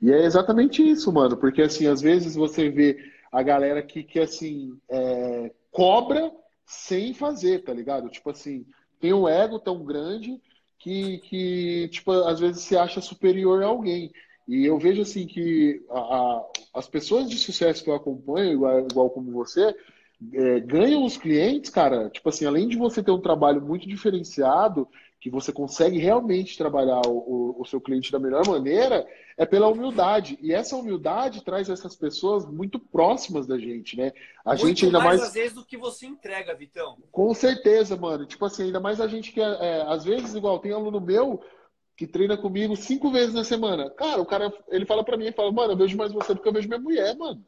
E é exatamente isso, mano, porque assim, às vezes você vê a galera que, que assim, é, cobra sem fazer, tá ligado? Tipo assim, tem um ego tão grande que, que tipo, às vezes se acha superior a alguém. E eu vejo assim que a, a, as pessoas de sucesso que eu acompanho, igual, igual como você, é, ganham os clientes, cara. Tipo assim, além de você ter um trabalho muito diferenciado, que você consegue realmente trabalhar o, o, seu cliente da melhor maneira, é pela humildade. E essa humildade traz essas pessoas muito próximas da gente, né? A muito gente ainda mais, mais às vezes do que você entrega, Vitão. Com certeza, mano. Tipo assim, ainda mais a gente que é, é às vezes igual tem aluno meu que treina comigo cinco vezes na semana. Cara, o cara, ele fala para mim, ele fala, mano, eu vejo mais você do que eu vejo minha mulher, mano.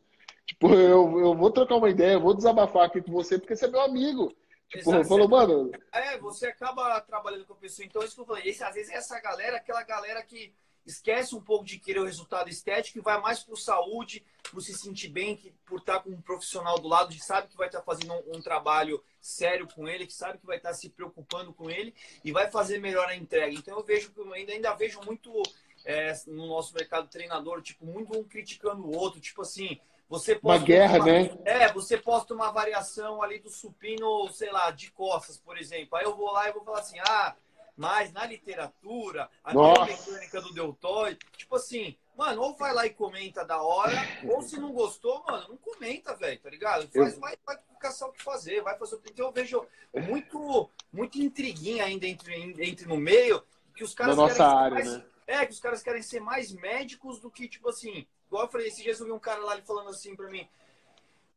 Tipo, eu, eu vou trocar uma ideia, eu vou desabafar aqui com você porque você é meu amigo. Tipo, Exato, falou, mano. É, você acaba trabalhando com a pessoa. Então, isso que eu falei. Esse, às vezes, essa galera, aquela galera que esquece um pouco de querer o resultado estético e vai mais por saúde, por se sentir bem, que, por estar com um profissional do lado, que sabe que vai estar fazendo um, um, trabalho sério com ele, que sabe que vai estar se preocupando com ele e vai fazer melhor a entrega. Então eu vejo que ainda, ainda vejo muito é, no nosso mercado treinador, tipo, muito um criticando o outro, tipo assim, você posta uma guerra, uma, né? É, você posta uma variação ali do supino, sei lá, de costas, por exemplo. Aí eu vou lá e vou falar assim: "Ah, mas na literatura, a mecânica do deltoide, tipo assim, mano, ou vai lá e comenta da hora, ou se não gostou, mano, não comenta, velho, tá ligado? Faz, vai, vai caçar o que fazer, vai fazer o que. Então eu vejo muito, muito intriguinha ainda entre, entre no meio, que os caras da nossa área, mais, né? É, que os caras querem ser mais médicos do que, tipo assim, igual eu falei, dias eu vi um cara lá falando assim pra mim,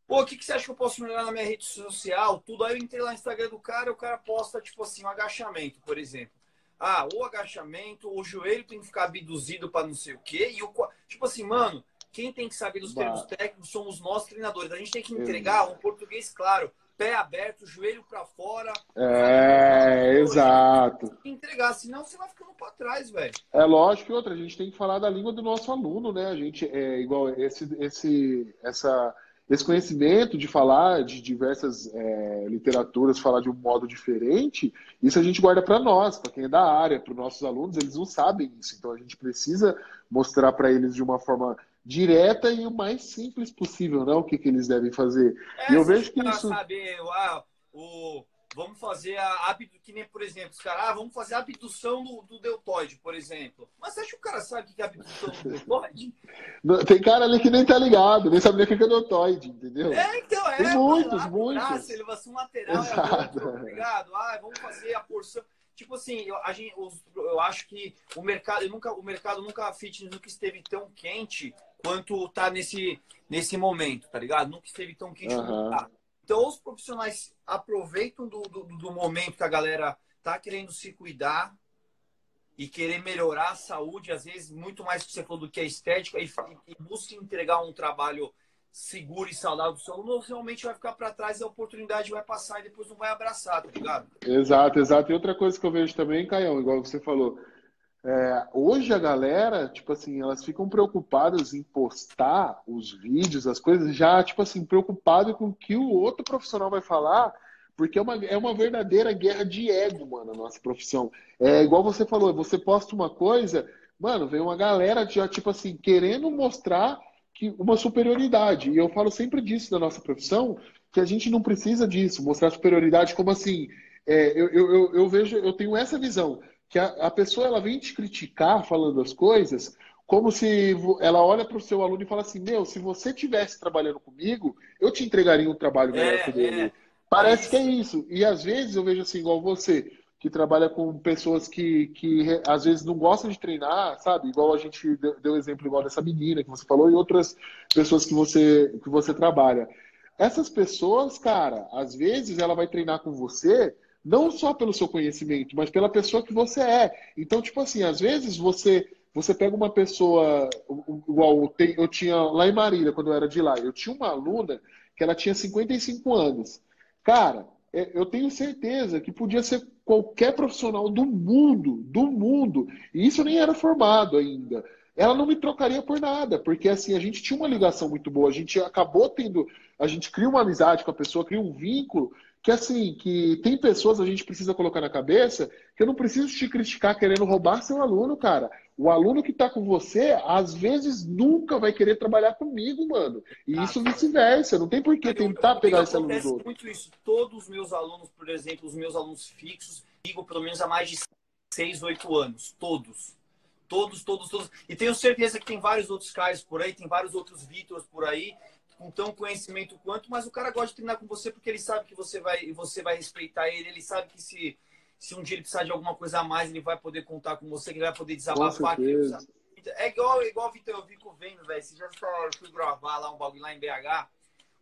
pô, o que, que você acha que eu posso melhorar na minha rede social? Tudo. Aí eu entrei lá no Instagram do cara e o cara posta, tipo assim, um agachamento, por exemplo. Ah, o agachamento, o joelho tem que ficar abduzido para não sei o quê. E o, tipo assim, mano, quem tem que saber dos termos técnicos somos nós treinadores. A gente tem que entregar um português claro pé aberto, joelho para fora. É, exato. Tem que entregar, senão você vai ficando para trás, velho. É lógico que outra, a gente tem que falar da língua do nosso aluno, né? A gente é igual esse, esse, essa, esse conhecimento de falar de diversas é, literaturas, falar de um modo diferente, isso a gente guarda para nós, para quem é da área, para os nossos alunos, eles não sabem isso. Então a gente precisa mostrar para eles de uma forma direta e o mais simples possível, não? O que, que eles devem fazer. É, e eu vejo que isso. Saber, ah, o, vamos fazer a abdução, que nem, por exemplo, os caras, ah, vamos fazer a abdução do, do deltoide, por exemplo. Mas você acha que o cara sabe o que é abdução do deltoide? Tem cara ali que nem tá ligado, nem sabe nem o que é deltoide, entendeu? É, então, é. Tem muitos, muitos. Braço, elevação lateral, Exato. é outro, ligado? Ah, vamos fazer a porção tipo assim, eu, a gente, eu acho que o mercado, nunca, o mercado nunca fitness nunca esteve tão quente quanto tá nesse, nesse momento, tá ligado? Nunca esteve tão quente uhum. quanto tá. Então, os profissionais aproveitam do, do, do, momento que a galera tá querendo se cuidar e querer melhorar a saúde, às vezes, muito mais que você falou do que a estética, e, e busca entregar um trabalho seguro e saudável do seu aluno, realmente vai ficar para trás e a oportunidade vai passar e depois não vai abraçar, tá ligado? Exato, exato. E outra coisa que eu vejo também, Caião, igual você falou, é, hoje a galera, tipo assim, elas ficam preocupadas em postar os vídeos, as coisas, já, tipo assim, preocupado com o que o outro profissional vai falar, porque é uma, é uma verdadeira guerra de ego, mano, a nossa profissão. É igual você falou, você posta uma coisa, mano, vem uma galera já, tipo assim, querendo mostrar que uma superioridade. E eu falo sempre disso da nossa profissão, que a gente não precisa disso, mostrar superioridade como assim. É, eu, eu, eu vejo, eu tenho essa visão que a, a pessoa ela vem te criticar falando as coisas como se ela olha para o seu aluno e fala assim, meu, se você tivesse trabalhando comigo, eu te entregaria um trabalho melhor é, que dele. É. Parece é que é isso. E às vezes eu vejo assim, igual você, que trabalha com pessoas que, que às vezes não gostam de treinar, sabe? Igual a gente deu, deu exemplo igual dessa menina que você falou e outras pessoas que você, que você trabalha. Essas pessoas, cara, às vezes ela vai treinar com você não só pelo seu conhecimento, mas pela pessoa que você é. Então, tipo assim, às vezes você você pega uma pessoa igual eu tinha lá em Marília, quando eu era de lá, eu tinha uma aluna que ela tinha 55 anos. Cara, é, eu tenho certeza que podia ser qualquer profissional do mundo, do mundo, e isso nem era formado ainda. Ela não me trocaria por nada, porque assim, a gente tinha uma ligação muito boa, a gente acabou tendo, a gente cria uma amizade com a pessoa, cria um vínculo, que assim, que tem pessoas a gente precisa colocar na cabeça que eu não preciso te criticar querendo roubar seu aluno, cara. O aluno que está com você, às vezes, nunca vai querer trabalhar comigo, mano. E ah, isso vice-versa. Não tem por que tentar pegar esse aluno do outro. muito isso. Todos os meus alunos, por exemplo, os meus alunos fixos, digo pelo menos há mais de 6, 8 anos. Todos. Todos, todos, todos. E tenho certeza que tem vários outros Caio por aí, tem vários outros Vítors por aí com tão conhecimento quanto, mas o cara gosta de treinar com você porque ele sabe que você vai, você vai respeitar ele, ele sabe que se, se um dia ele precisar de alguma coisa a mais, ele vai poder contar com você, ele vai poder desabafar. É igual, igual Vitor, eu fico vendo, velho. Se já fui gravar lá um bagulho lá em BH,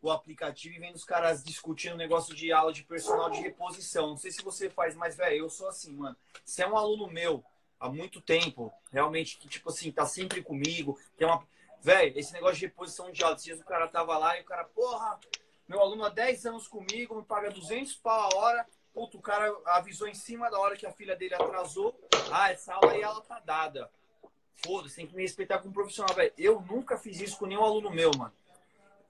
o aplicativo e vendo os caras discutindo o negócio de aula de personal de reposição. Não sei se você faz, mas, velho, eu sou assim, mano. Você é um aluno meu há muito tempo, realmente, que, tipo assim, tá sempre comigo, é uma Velho, esse negócio de reposição de aula, o cara tava lá e o cara, porra, meu aluno há 10 anos comigo, me paga 200 pau a hora. Puto, o cara avisou em cima da hora que a filha dele atrasou. Ah, essa aula aí ela tá dada. Foda-se, tem que me respeitar como profissional, velho. Eu nunca fiz isso com nenhum aluno meu, mano.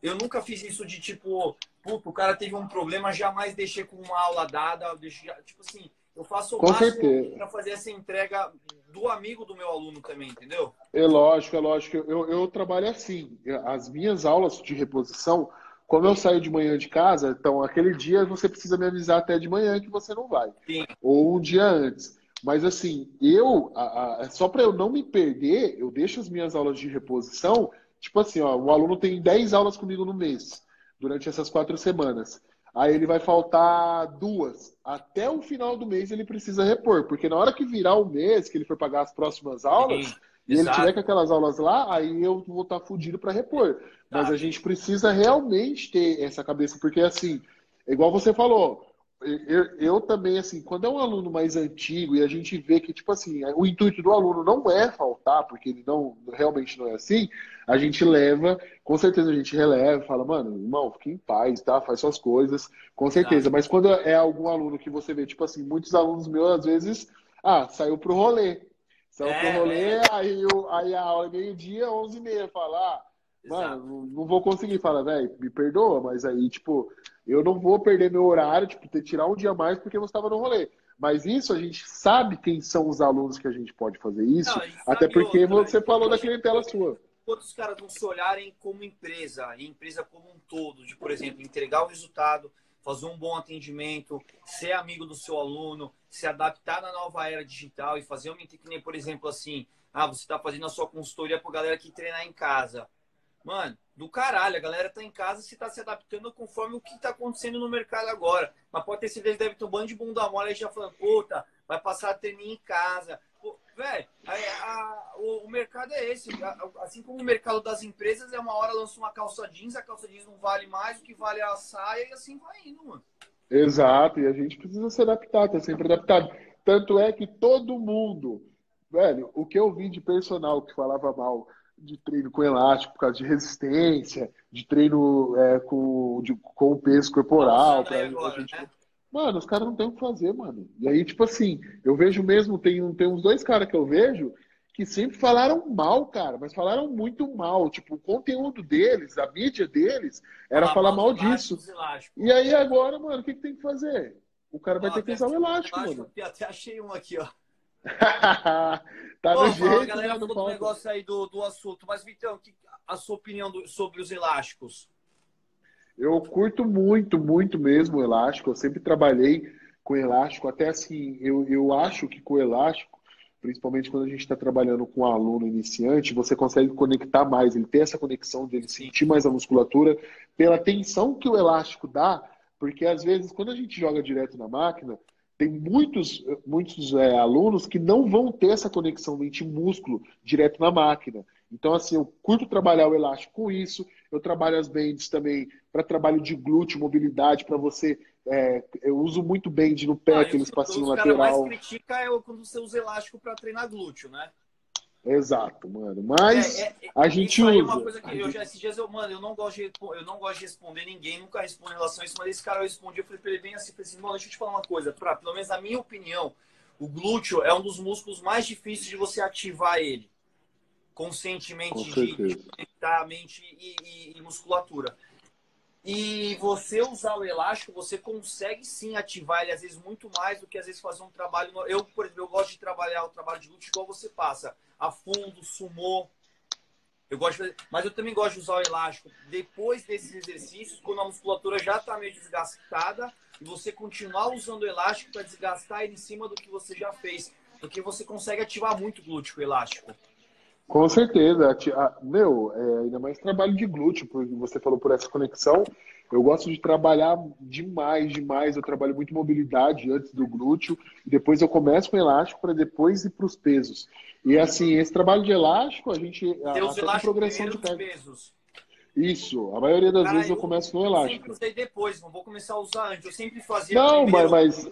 Eu nunca fiz isso de tipo, puto, o cara teve um problema, jamais deixei com uma aula dada. Deixei, tipo assim, eu faço o com máximo para fazer essa entrega do amigo do meu aluno também, entendeu? É lógico, é lógico. Eu, eu trabalho assim. As minhas aulas de reposição, como eu saio de manhã de casa, então aquele dia você precisa me avisar até de manhã que você não vai. Sim. Ou um dia antes. Mas assim, eu, a, a, só para eu não me perder, eu deixo as minhas aulas de reposição, tipo assim, ó, o aluno tem 10 aulas comigo no mês, durante essas quatro semanas. Aí ele vai faltar duas. Até o final do mês ele precisa repor, porque na hora que virar o mês, que ele for pagar as próximas aulas, Sim. e Exato. ele tiver com aquelas aulas lá, aí eu vou estar tá fudido para repor. Mas tá. a gente precisa realmente ter essa cabeça, porque assim, igual você falou, eu, eu, também, assim, quando é um aluno mais antigo e a gente vê que, tipo assim, o intuito do aluno não é faltar, porque ele não realmente não é assim, a gente leva, com certeza a gente releva, fala, mano, irmão, fique em paz, tá? Faz suas coisas, com certeza. Mas quando é algum aluno que você vê, tipo assim, muitos alunos meus, às vezes, ah, saiu pro rolê. Saiu é, pro rolê, é. aí, aí a aula é meio-dia, 11h30, fala, ah, Mano, não vou conseguir falar, velho, me perdoa, mas aí, tipo, eu não vou perder meu horário, tipo, ter tirar um dia mais porque você estava no rolê. Mas isso a gente sabe quem são os alunos que a gente pode fazer isso, não, até porque outra, você falou da clientela sua. Quando os caras vão se olharem como empresa, empresa como um todo, de, por exemplo, entregar o resultado, fazer um bom atendimento, ser amigo do seu aluno, se adaptar na nova era digital e fazer uma, que nem, por exemplo, assim, ah, você está fazendo a sua consultoria para galera que treinar em casa Mano, do caralho, a galera tá em casa se tá se adaptando conforme o que tá acontecendo no mercado agora. Mas pode ter certeza que deve ter um bando de bunda mole aí já falando, puta, vai passar a treinar em casa. Velho, o, o, mercado é esse. Assim como o mercado das empresas, é uma hora lança uma calça jeans, a calça jeans não vale mais, o que vale é a saia, e assim vai indo, mano. Exato, e a gente precisa se adaptar, tá sempre adaptado. Tanto é que todo mundo, velho, o que eu vi de personal que falava mal de treino com elástico por causa de resistência, de treino é, com, de, com o peso corporal. Pra, agora, gente... né? Mano, os caras não tem o que fazer, mano. E aí, tipo assim, eu vejo mesmo, tem, tem uns dois caras que eu vejo que sempre falaram mal, cara, mas falaram muito mal. Tipo, o conteúdo deles, a mídia deles, era falar, falar mal disso. E aí agora, mano, o que, que tem que fazer? O cara vai ter que usar o elástico, elástico, mano. Até achei um aqui, ó. (laughs) tá Pô, no jeito, a galera falou do negócio aí do, do assunto, mas Vitão, que, a sua opinião do, sobre os elásticos? Eu curto muito, muito mesmo o elástico. Eu sempre trabalhei com elástico. Até assim, eu, eu acho que com elástico, principalmente quando a gente está trabalhando com um aluno iniciante, você consegue conectar mais. Ele tem essa conexão de ele sentir mais a musculatura pela tensão que o elástico dá. Porque às vezes, quando a gente joga direto na máquina, tem muitos, muitos é, alunos que não vão ter essa conexão mente-músculo direto na máquina. Então, assim, eu curto trabalhar o elástico com isso. Eu trabalho as bands também para trabalho de glúteo, mobilidade, para você. É, eu uso muito band no pé, ah, aquele espacinho lateral. O que mais critica é quando você usa elástico para treinar glúteo, né? Exato, mano. Mas é, é, é a gente usa. Uma coisa que eu já esses dias eu, mano, eu não gosto de eu não gosto de responder ninguém, nunca respondo em relação a isso, mas esse cara eu respondi, eu falei pra ele bem assim, falei assim, mano, deixa eu te falar uma coisa, pra, pelo menos na minha opinião, o glúteo é um dos músculos mais difíceis de você ativar ele conscientemente, Com de, de mente e, e, e musculatura. E você usar o elástico, você consegue sim ativar ele, às vezes, muito mais do que às vezes fazer um trabalho. Eu, por exemplo, eu gosto de trabalhar o trabalho de glúteo igual você passa, a fundo, sumô. Eu gosto fazer... Mas eu também gosto de usar o elástico depois desses exercícios, quando a musculatura já está meio desgastada, e você continuar usando o elástico para desgastar ele em cima do que você já fez. Porque você consegue ativar muito o glúteo o elástico. Com certeza. Meu, é, ainda mais trabalho de glúteo, porque você falou por essa conexão. Eu gosto de trabalhar demais, demais. Eu trabalho muito mobilidade antes do glúteo, e depois eu começo com elástico para depois ir para os pesos. E assim, esse trabalho de elástico, a gente. Tem os elásticos progressão de pesos. Isso, a maioria das Cara, vezes eu, eu, começo no elástico. Eu sempre usei depois, não vou começar a usar antes. Eu sempre fazia. Não, primeiro, mas.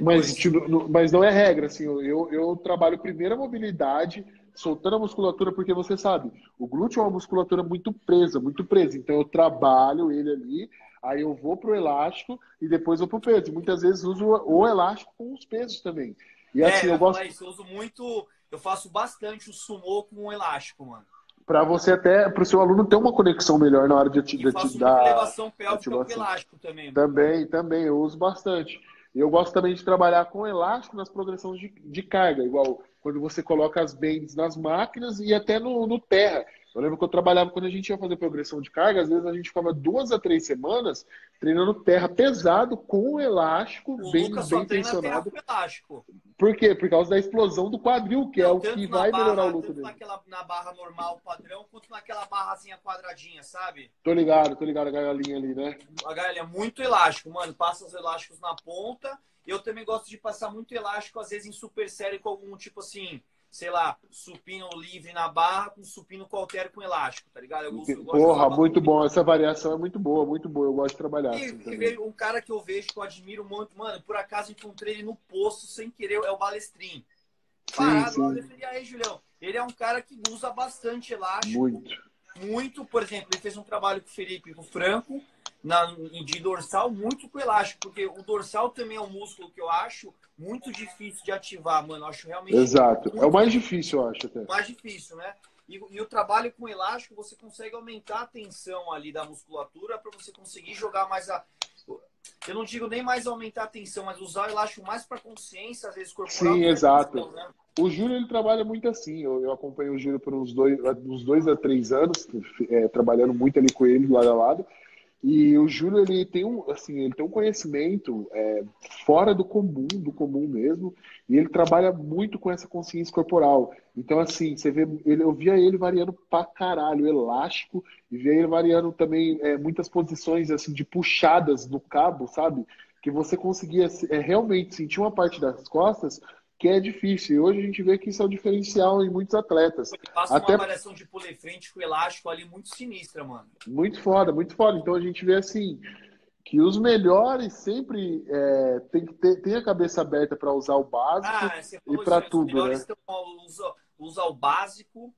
Mas, tipo, mas não é regra, assim, eu, eu trabalho primeiro a mobilidade, soltando a musculatura, porque você sabe, o glúteo é uma musculatura muito presa, muito presa. Então eu trabalho ele ali, aí eu vou pro elástico e depois vou pro peso. Muitas vezes uso o elástico com os pesos também. E assim, é, eu, eu gosto. Isso, eu uso muito, eu faço bastante o sumô com o elástico, mano. Para você até, para o seu aluno ter uma conexão melhor na hora de te, de te dar. elevação pélvica com elástico também. Mano. Também, também, eu uso bastante. Eu gosto também de trabalhar com elástico nas progressões de, de carga, igual quando você coloca as bends nas máquinas e até no, no terra. Eu lembro que eu trabalhava quando a gente ia fazer progressão de carga, às vezes a gente ficava duas a três semanas treinando terra pesado com elástico o bem, Lucas bem tensionado. elástico. Por quê? Por causa da explosão do quadril, que é o que vai barra, melhorar o luto dele. Naquela, na barra normal, padrão, quanto naquela barrazinha quadradinha, sabe? Tô ligado, tô ligado a galinha ali, né? A galinha é muito elástico, mano. Passa os elásticos na ponta. Eu também gosto de passar muito elástico, às vezes em super série com algum tipo assim sei lá, supino livre na barra com supino qualquer com elástico, tá ligado? Eu gosto, eu gosto Porra, muito bom. Essa variação é muito boa, muito boa. Eu gosto de trabalhar e, assim Um cara que eu vejo, que eu admiro muito, mano, por acaso encontrei ele no posto sem querer, é o Balestrin. Parado, sim, sim. e aí, Julião? Ele é um cara que usa bastante elástico. Muito. Muito, por exemplo, ele fez um trabalho com o Felipe, com o Franco, na, de dorsal, muito com elástico, porque o dorsal também é um músculo que eu acho muito difícil de ativar, mano. Eu acho realmente. Exato. É o mais difícil, eu acho. Até. Mais difícil, né? E, e, o trabalho com elástico, você consegue aumentar a tensão ali da musculatura para você conseguir jogar mais a. Eu não digo nem mais aumentar a tensão, mas usar o elástico mais para consciência, às vezes corporal. Sim, exato. Tensão, né? O Júlio ele trabalha muito assim. Eu, eu, acompanho o Júlio por uns dois, uns dois a três anos, é, trabalhando muito ali com ele lado a lado. E o Júlio ele tem um, assim, ele tem um conhecimento é, fora do comum, do comum mesmo, e ele trabalha muito com essa consciência corporal. Então, assim, você vê, ele, eu via ele variando pra caralho, elástico, e via ele variando também é, muitas posições assim de puxadas no cabo, sabe? Que você conseguia é, realmente sentir uma parte das costas que é difícil. E hoje a gente vê que isso é o um diferencial em muitos atletas. Passa Até... uma variação de pulo frente com elástico ali muito sinistra, mano. Muito foda, muito foda. Então a gente vê assim que os melhores sempre é, tem que ter tem a cabeça aberta para usar o básico ah, e para tudo, os melhores né? usa, usa o básico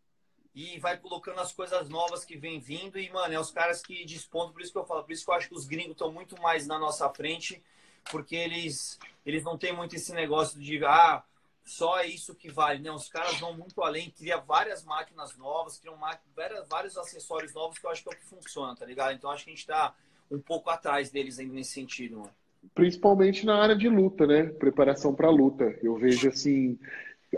e vai colocando as coisas novas que vem vindo e mano, é os caras que despontam, por isso que eu falo, por isso que eu acho que os gringos estão muito mais na nossa frente, porque eles eles não têm muito esse negócio de ah, só é isso que vale. Né? Os caras vão muito além, cria várias máquinas novas, criam várias, vários acessórios novos que eu acho que é o que funciona, tá ligado? Então acho que a gente tá um pouco atrás deles ainda nesse sentido. Mano. Principalmente na área de luta, né? Preparação para luta. Eu vejo assim,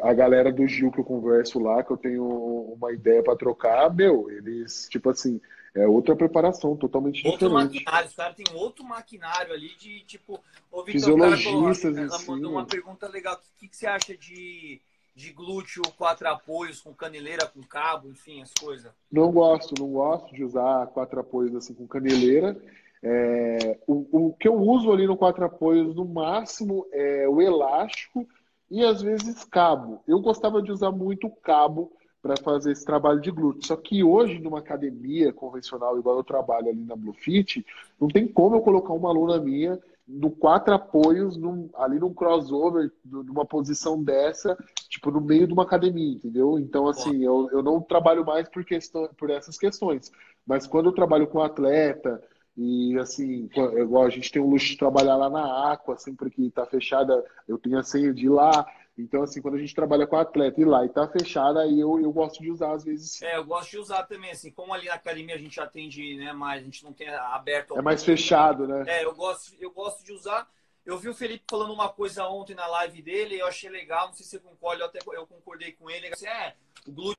a galera do Gil que eu converso lá, que eu tenho uma ideia para trocar, meu, eles, tipo assim, é outra preparação totalmente outro diferente. Maquinário, os caras têm outro maquinário ali de tipo. Ô, Victor, Fisiologistas cara, ela mandou uma pergunta legal. O que, que você acha de, de glúteo, quatro apoios, com caneleira, com cabo, enfim, as coisas? Não gosto, não gosto de usar quatro apoios assim com caneleira. É, o, o que eu uso ali no quatro apoios, no máximo, é o elástico e às vezes cabo. Eu gostava de usar muito cabo para fazer esse trabalho de glúteo. Só que hoje, numa academia convencional, igual eu trabalho ali na Bluefit, não tem como eu colocar uma aluna minha no quatro apoios, num, ali num crossover, numa posição dessa, tipo, no meio de uma academia, entendeu? Então, assim, eu, eu não trabalho mais por, questão, por essas questões. Mas quando eu trabalho com atleta, e assim, igual a gente tem o luxo de trabalhar lá na Aqua, sempre que está fechada, eu tenho a senha de ir lá. Então, assim, quando a gente trabalha com atleta e lá e tá fechada, aí eu, eu gosto de usar às vezes. É, eu gosto de usar também, assim, como ali na academia a gente atende, né, mais, a gente não tem aberto. É mais fechado, né? É, eu gosto, eu gosto de usar. Eu vi o Felipe falando uma coisa ontem na live dele, eu achei legal, não sei se você concorda, eu até eu concordei com ele. Assim, é, o glúteo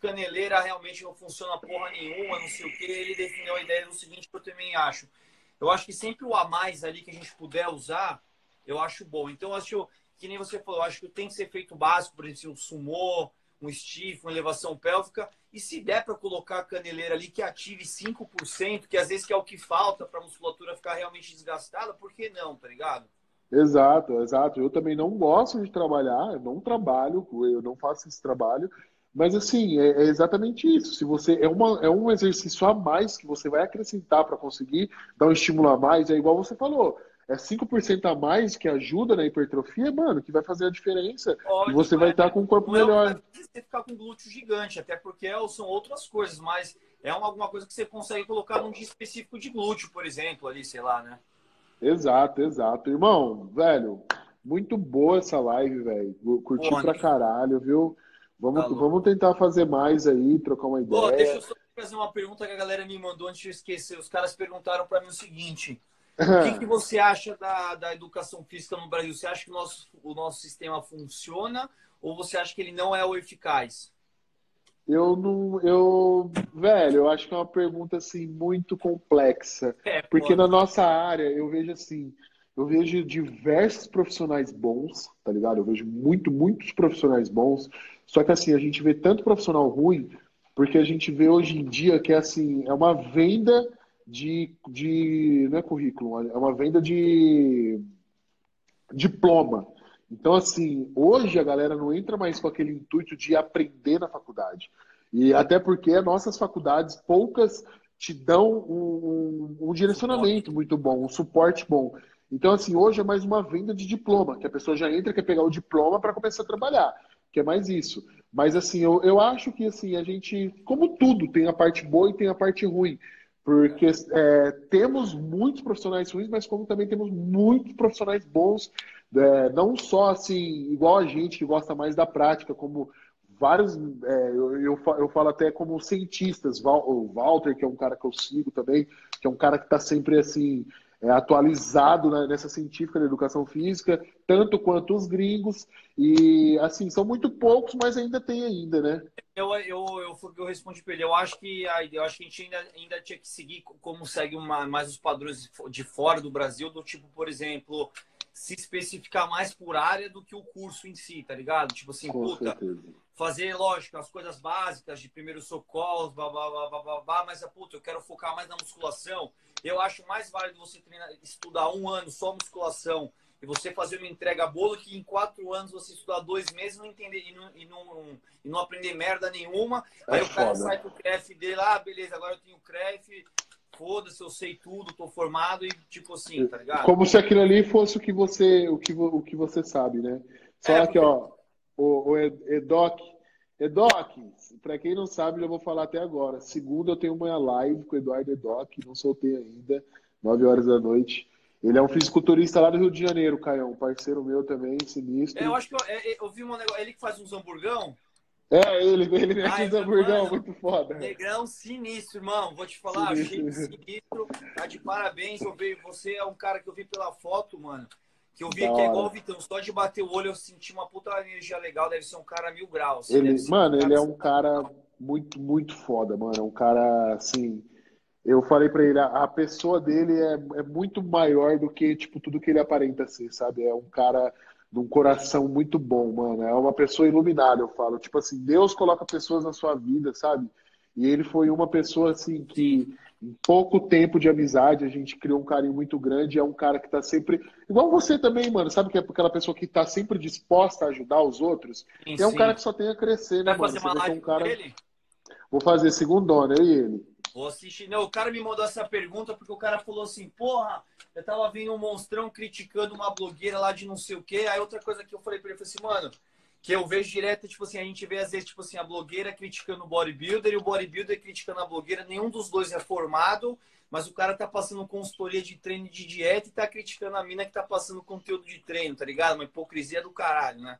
caneleira realmente não funciona porra nenhuma, não sei o que. Ele definiu a ideia do seguinte que eu também acho. Eu acho que sempre o a mais ali que a gente puder usar, eu acho bom. Então, eu acho que nem você falou, acho que tem que ser feito básico, por exemplo, um sumô, um stiff, uma elevação pélvica. E se der para colocar a caneleira ali que ative 5%, que às vezes que é o que falta para a musculatura ficar realmente desgastada, por que não, tá ligado? Exato, exato. Eu também não gosto de trabalhar, eu não trabalho, eu não faço esse trabalho, mas assim, é, é exatamente isso. Se você é, uma, é um exercício a mais que você vai acrescentar para conseguir dar um estímulo a mais, é igual você falou é 5% a mais que ajuda na hipertrofia, mano, que vai fazer a diferença. Ótimo, e você vai estar é, com um corpo não melhor. Você ficar com glúteo gigante, até porque é, são outras coisas, mas é uma, alguma coisa que você consegue colocar num dia específico de glúteo, por exemplo, ali, sei lá, né? Exato, exato. Irmão, velho, muito boa essa live, velho. Curti Pô, pra caralho, viu? Vamos, tá vamos tentar fazer mais aí, trocar uma ideia. Pô, deixa eu só fazer uma pergunta que a galera me mandou antes de eu esquecer. Os caras perguntaram para mim o seguinte: o que, que, você acha da, da educação física no Brasil? Você acha que o nosso, o nosso sistema funciona ou você acha que ele não é o eficaz? Eu não, eu, velho, eu acho que é uma pergunta assim muito complexa, (laughs) é, porque na nossa área eu vejo assim, eu vejo diversos profissionais bons, tá ligado? Eu vejo muito, muitos profissionais bons, só que assim a gente vê tanto profissional ruim, porque a gente vê hoje em dia que é assim é uma venda de, de não é currículo, é uma venda de diploma. Então, assim, hoje a galera não entra mais com aquele intuito de aprender na faculdade. E até porque nossas faculdades, poucas te dão um, um, direcionamento muito bom, um suporte bom. Então, assim, hoje é mais uma venda de diploma, que a pessoa já entra, quer pegar o diploma para começar a trabalhar, que é mais isso. Mas, assim, eu, eu acho que, assim, a gente, como tudo, tem a parte boa e tem a parte ruim. Porque é, temos muitos profissionais ruins, mas como também temos muitos profissionais bons, é, não só assim, igual a gente que gosta mais da prática, como vários, é, eu, eu, eu, falo até como cientistas, o Walter, que é um cara que eu sigo também, que é um cara que está sempre assim, é, atualizado né, nessa científica da educação física, tanto quanto os gringos, e assim, são muito poucos, mas ainda tem ainda, né? Eu, eu, eu, eu respondi para ele, eu acho que eu acho que a gente ainda, ainda tinha que seguir como segue uma, mais os padrões de fora do Brasil, do tipo, por exemplo, se especificar mais por área do que o curso em si, tá ligado? Tipo assim, Com puta, certeza. fazer, lógico, as coisas básicas de primeiro socorro, blá, blá, blá, blá, blá, blá, mas, puta, eu quero focar mais na musculação, eu acho mais válido você treinar, estudar um ano só musculação e você fazer uma entrega boa que em quatro anos você estudar dois meses não entender, e, não, e, não, e não aprender merda nenhuma. É aí o cara sai pro CREF dele, ah, beleza, agora eu tenho CREF, foda-se, eu sei tudo, tô formado e tipo assim, tá ligado? Como se aquilo ali fosse o que você, o que, o que você sabe, né? Só é, aqui, porque... ó, o, o Edoc, Edoc, para quem não sabe, eu vou falar até agora. Segunda eu tenho uma live com o Eduardo Edoc, não soltei ainda, 9 horas da noite. Ele é um fisiculturista lá do Rio de Janeiro, Caião, parceiro meu também, sinistro. É, eu acho que eu, é, eu vi um negócio, ele que faz uns hamburgão? É, ele, ele mete uns hamburgão mano, muito foda. Negrão sinistro, irmão. Vou te falar, sinistro. achei sinistro. Tá de parabéns. Eu vi, você é um cara que eu vi pela foto, mano. Que eu vi que é igual o Vitão, só de bater o olho eu senti uma puta energia legal, deve ser um cara mil graus. Ele, mano, um ele é um cara muito, muito foda, mano. É um cara, assim. Eu falei pra ele, a, pessoa dele é, é muito maior do que, tipo, tudo que ele aparenta ser, sabe? É um cara de um coração muito bom, mano. É uma pessoa iluminada, eu falo. Tipo assim, Deus coloca pessoas na sua vida, sabe? E ele foi uma pessoa, assim, que em pouco tempo de amizade, a gente criou um carinho muito grande. É um cara que tá sempre. Igual você também, mano. Sabe que é aquela pessoa que tá sempre disposta a ajudar os outros? Sim, é um sim. cara que só tem a crescer, né, Vai mano? Fazer uma live um cara... ele? Vou fazer segundona, eu e ele. Vou assistir. Não, o cara me mandou essa pergunta porque o cara falou assim: porra, eu tava vendo um monstrão criticando uma blogueira lá de não sei o quê. Aí outra coisa que eu falei pra ele, eu falei assim, mano, que eu vejo direto, tipo assim, a gente vê às vezes, tipo assim, a blogueira criticando o bodybuilder e o bodybuilder criticando a blogueira. Nenhum dos dois é formado, mas o cara tá passando consultoria de treino de dieta e tá criticando a mina que tá passando conteúdo de treino, tá ligado? Uma hipocrisia do caralho, né?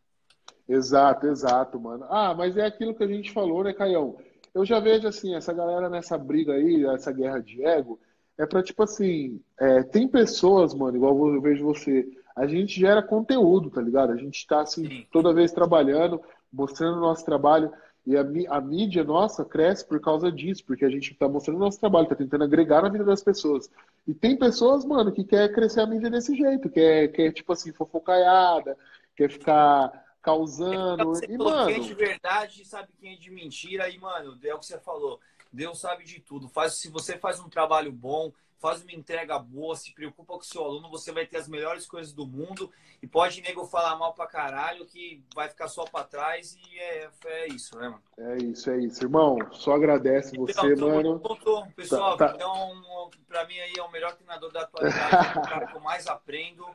Exato, exato, mano. Ah, mas é aquilo que a gente falou, né, Caião? Eu já vejo, assim, essa galera nessa briga aí, essa guerra de ego, é pra, tipo assim, é, tem pessoas, mano, igual eu vejo você, a gente gera conteúdo, tá ligado? A gente tá, assim, toda vez trabalhando, mostrando o nosso trabalho. E a, a, mídia nossa cresce por causa disso, porque a gente está mostrando o nosso trabalho, está tentando agregar na vida das pessoas. E tem pessoas, mano, que quer crescer a mídia desse jeito, quer, quer tipo assim, fofocaiada, quer ficar causando. É, e, mano... Quem é de verdade sabe quem é de mentira, e, mano, é o que você falou. Deus sabe de tudo. Faz, se você faz um trabalho bom, faz uma entrega boa, se preocupa com o seu aluno, você vai ter as melhores coisas do mundo. E pode nego falar mal pra caralho, que vai ficar só pra trás e é, é isso, né, mano? É isso, é isso. Irmão, só agradece então, você, mano. Ponto, pessoal, tá, tá. então, pra mim aí é o melhor treinador da atualidade, é o cara que eu mais aprendo.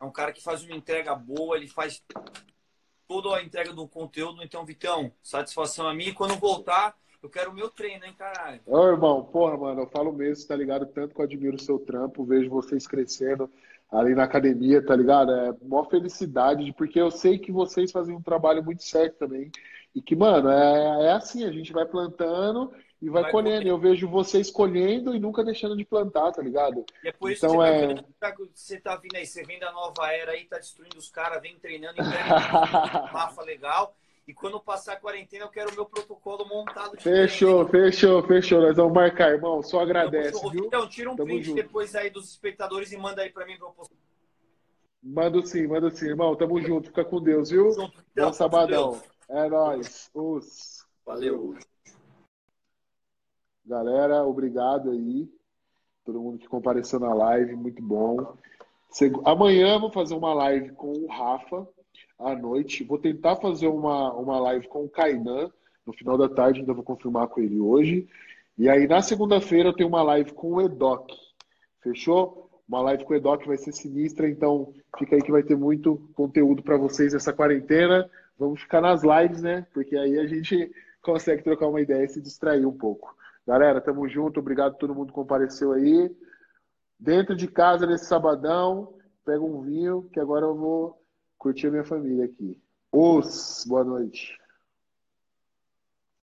É um cara que faz uma entrega boa, ele faz toda a entrega do conteúdo. Então, Vitão, satisfação a mim. Quando voltar, eu quero o meu treino, hein, caralho. Ô, irmão, porra, mano, eu falo mesmo, tá ligado? Tanto que eu admiro o seu trampo, vejo vocês crescendo ali na academia, tá ligado? É uma felicidade, porque eu sei que vocês fazem um trabalho muito certo também. E que, mano, é, é assim, a gente vai plantando e vai, vai colhendo. Eu vejo vocês colhendo e nunca deixando de plantar, tá ligado? E é por isso então, que você, é... tá, você tá vindo aí, você vem da nova era aí, tá destruindo os caras, vem treinando, (laughs) entrega Rafa legal. E quando passar a quarentena, eu quero o meu protocolo montado. fechou, treino. fechou, fechou. Nós vamos marcar, irmão. Só agradece. Então, então tira um Tamo print junto. depois aí dos espectadores e manda aí pra mim pra eu postar. Manda sim, manda sim, irmão. Tamo junto. Fica com Deus, viu? Junto, então, Bom sabadão. É nóis. Os. Valeu. Galera, obrigado aí. Todo mundo que compareceu na live, muito bom. Amanhã vou fazer uma live com o Rafa à noite. Vou tentar fazer uma, uma live com o Kainan no final da tarde, ainda vou confirmar com ele hoje. E aí, na segunda-feira, eu tenho uma live com o Edoc. Fechou? Uma live com o Edoc vai ser sinistra, então fica aí que vai ter muito conteúdo para vocês nessa quarentena. Vamos ficar nas lives, né? Porque aí a gente consegue trocar uma ideia e se distrair um pouco. Galera, tamo junto. Obrigado a todo mundo que compareceu aí. Dentro de casa, nesse sabadão, pega um vinho, que agora eu vou curtir a minha família aqui. Os, boa noite.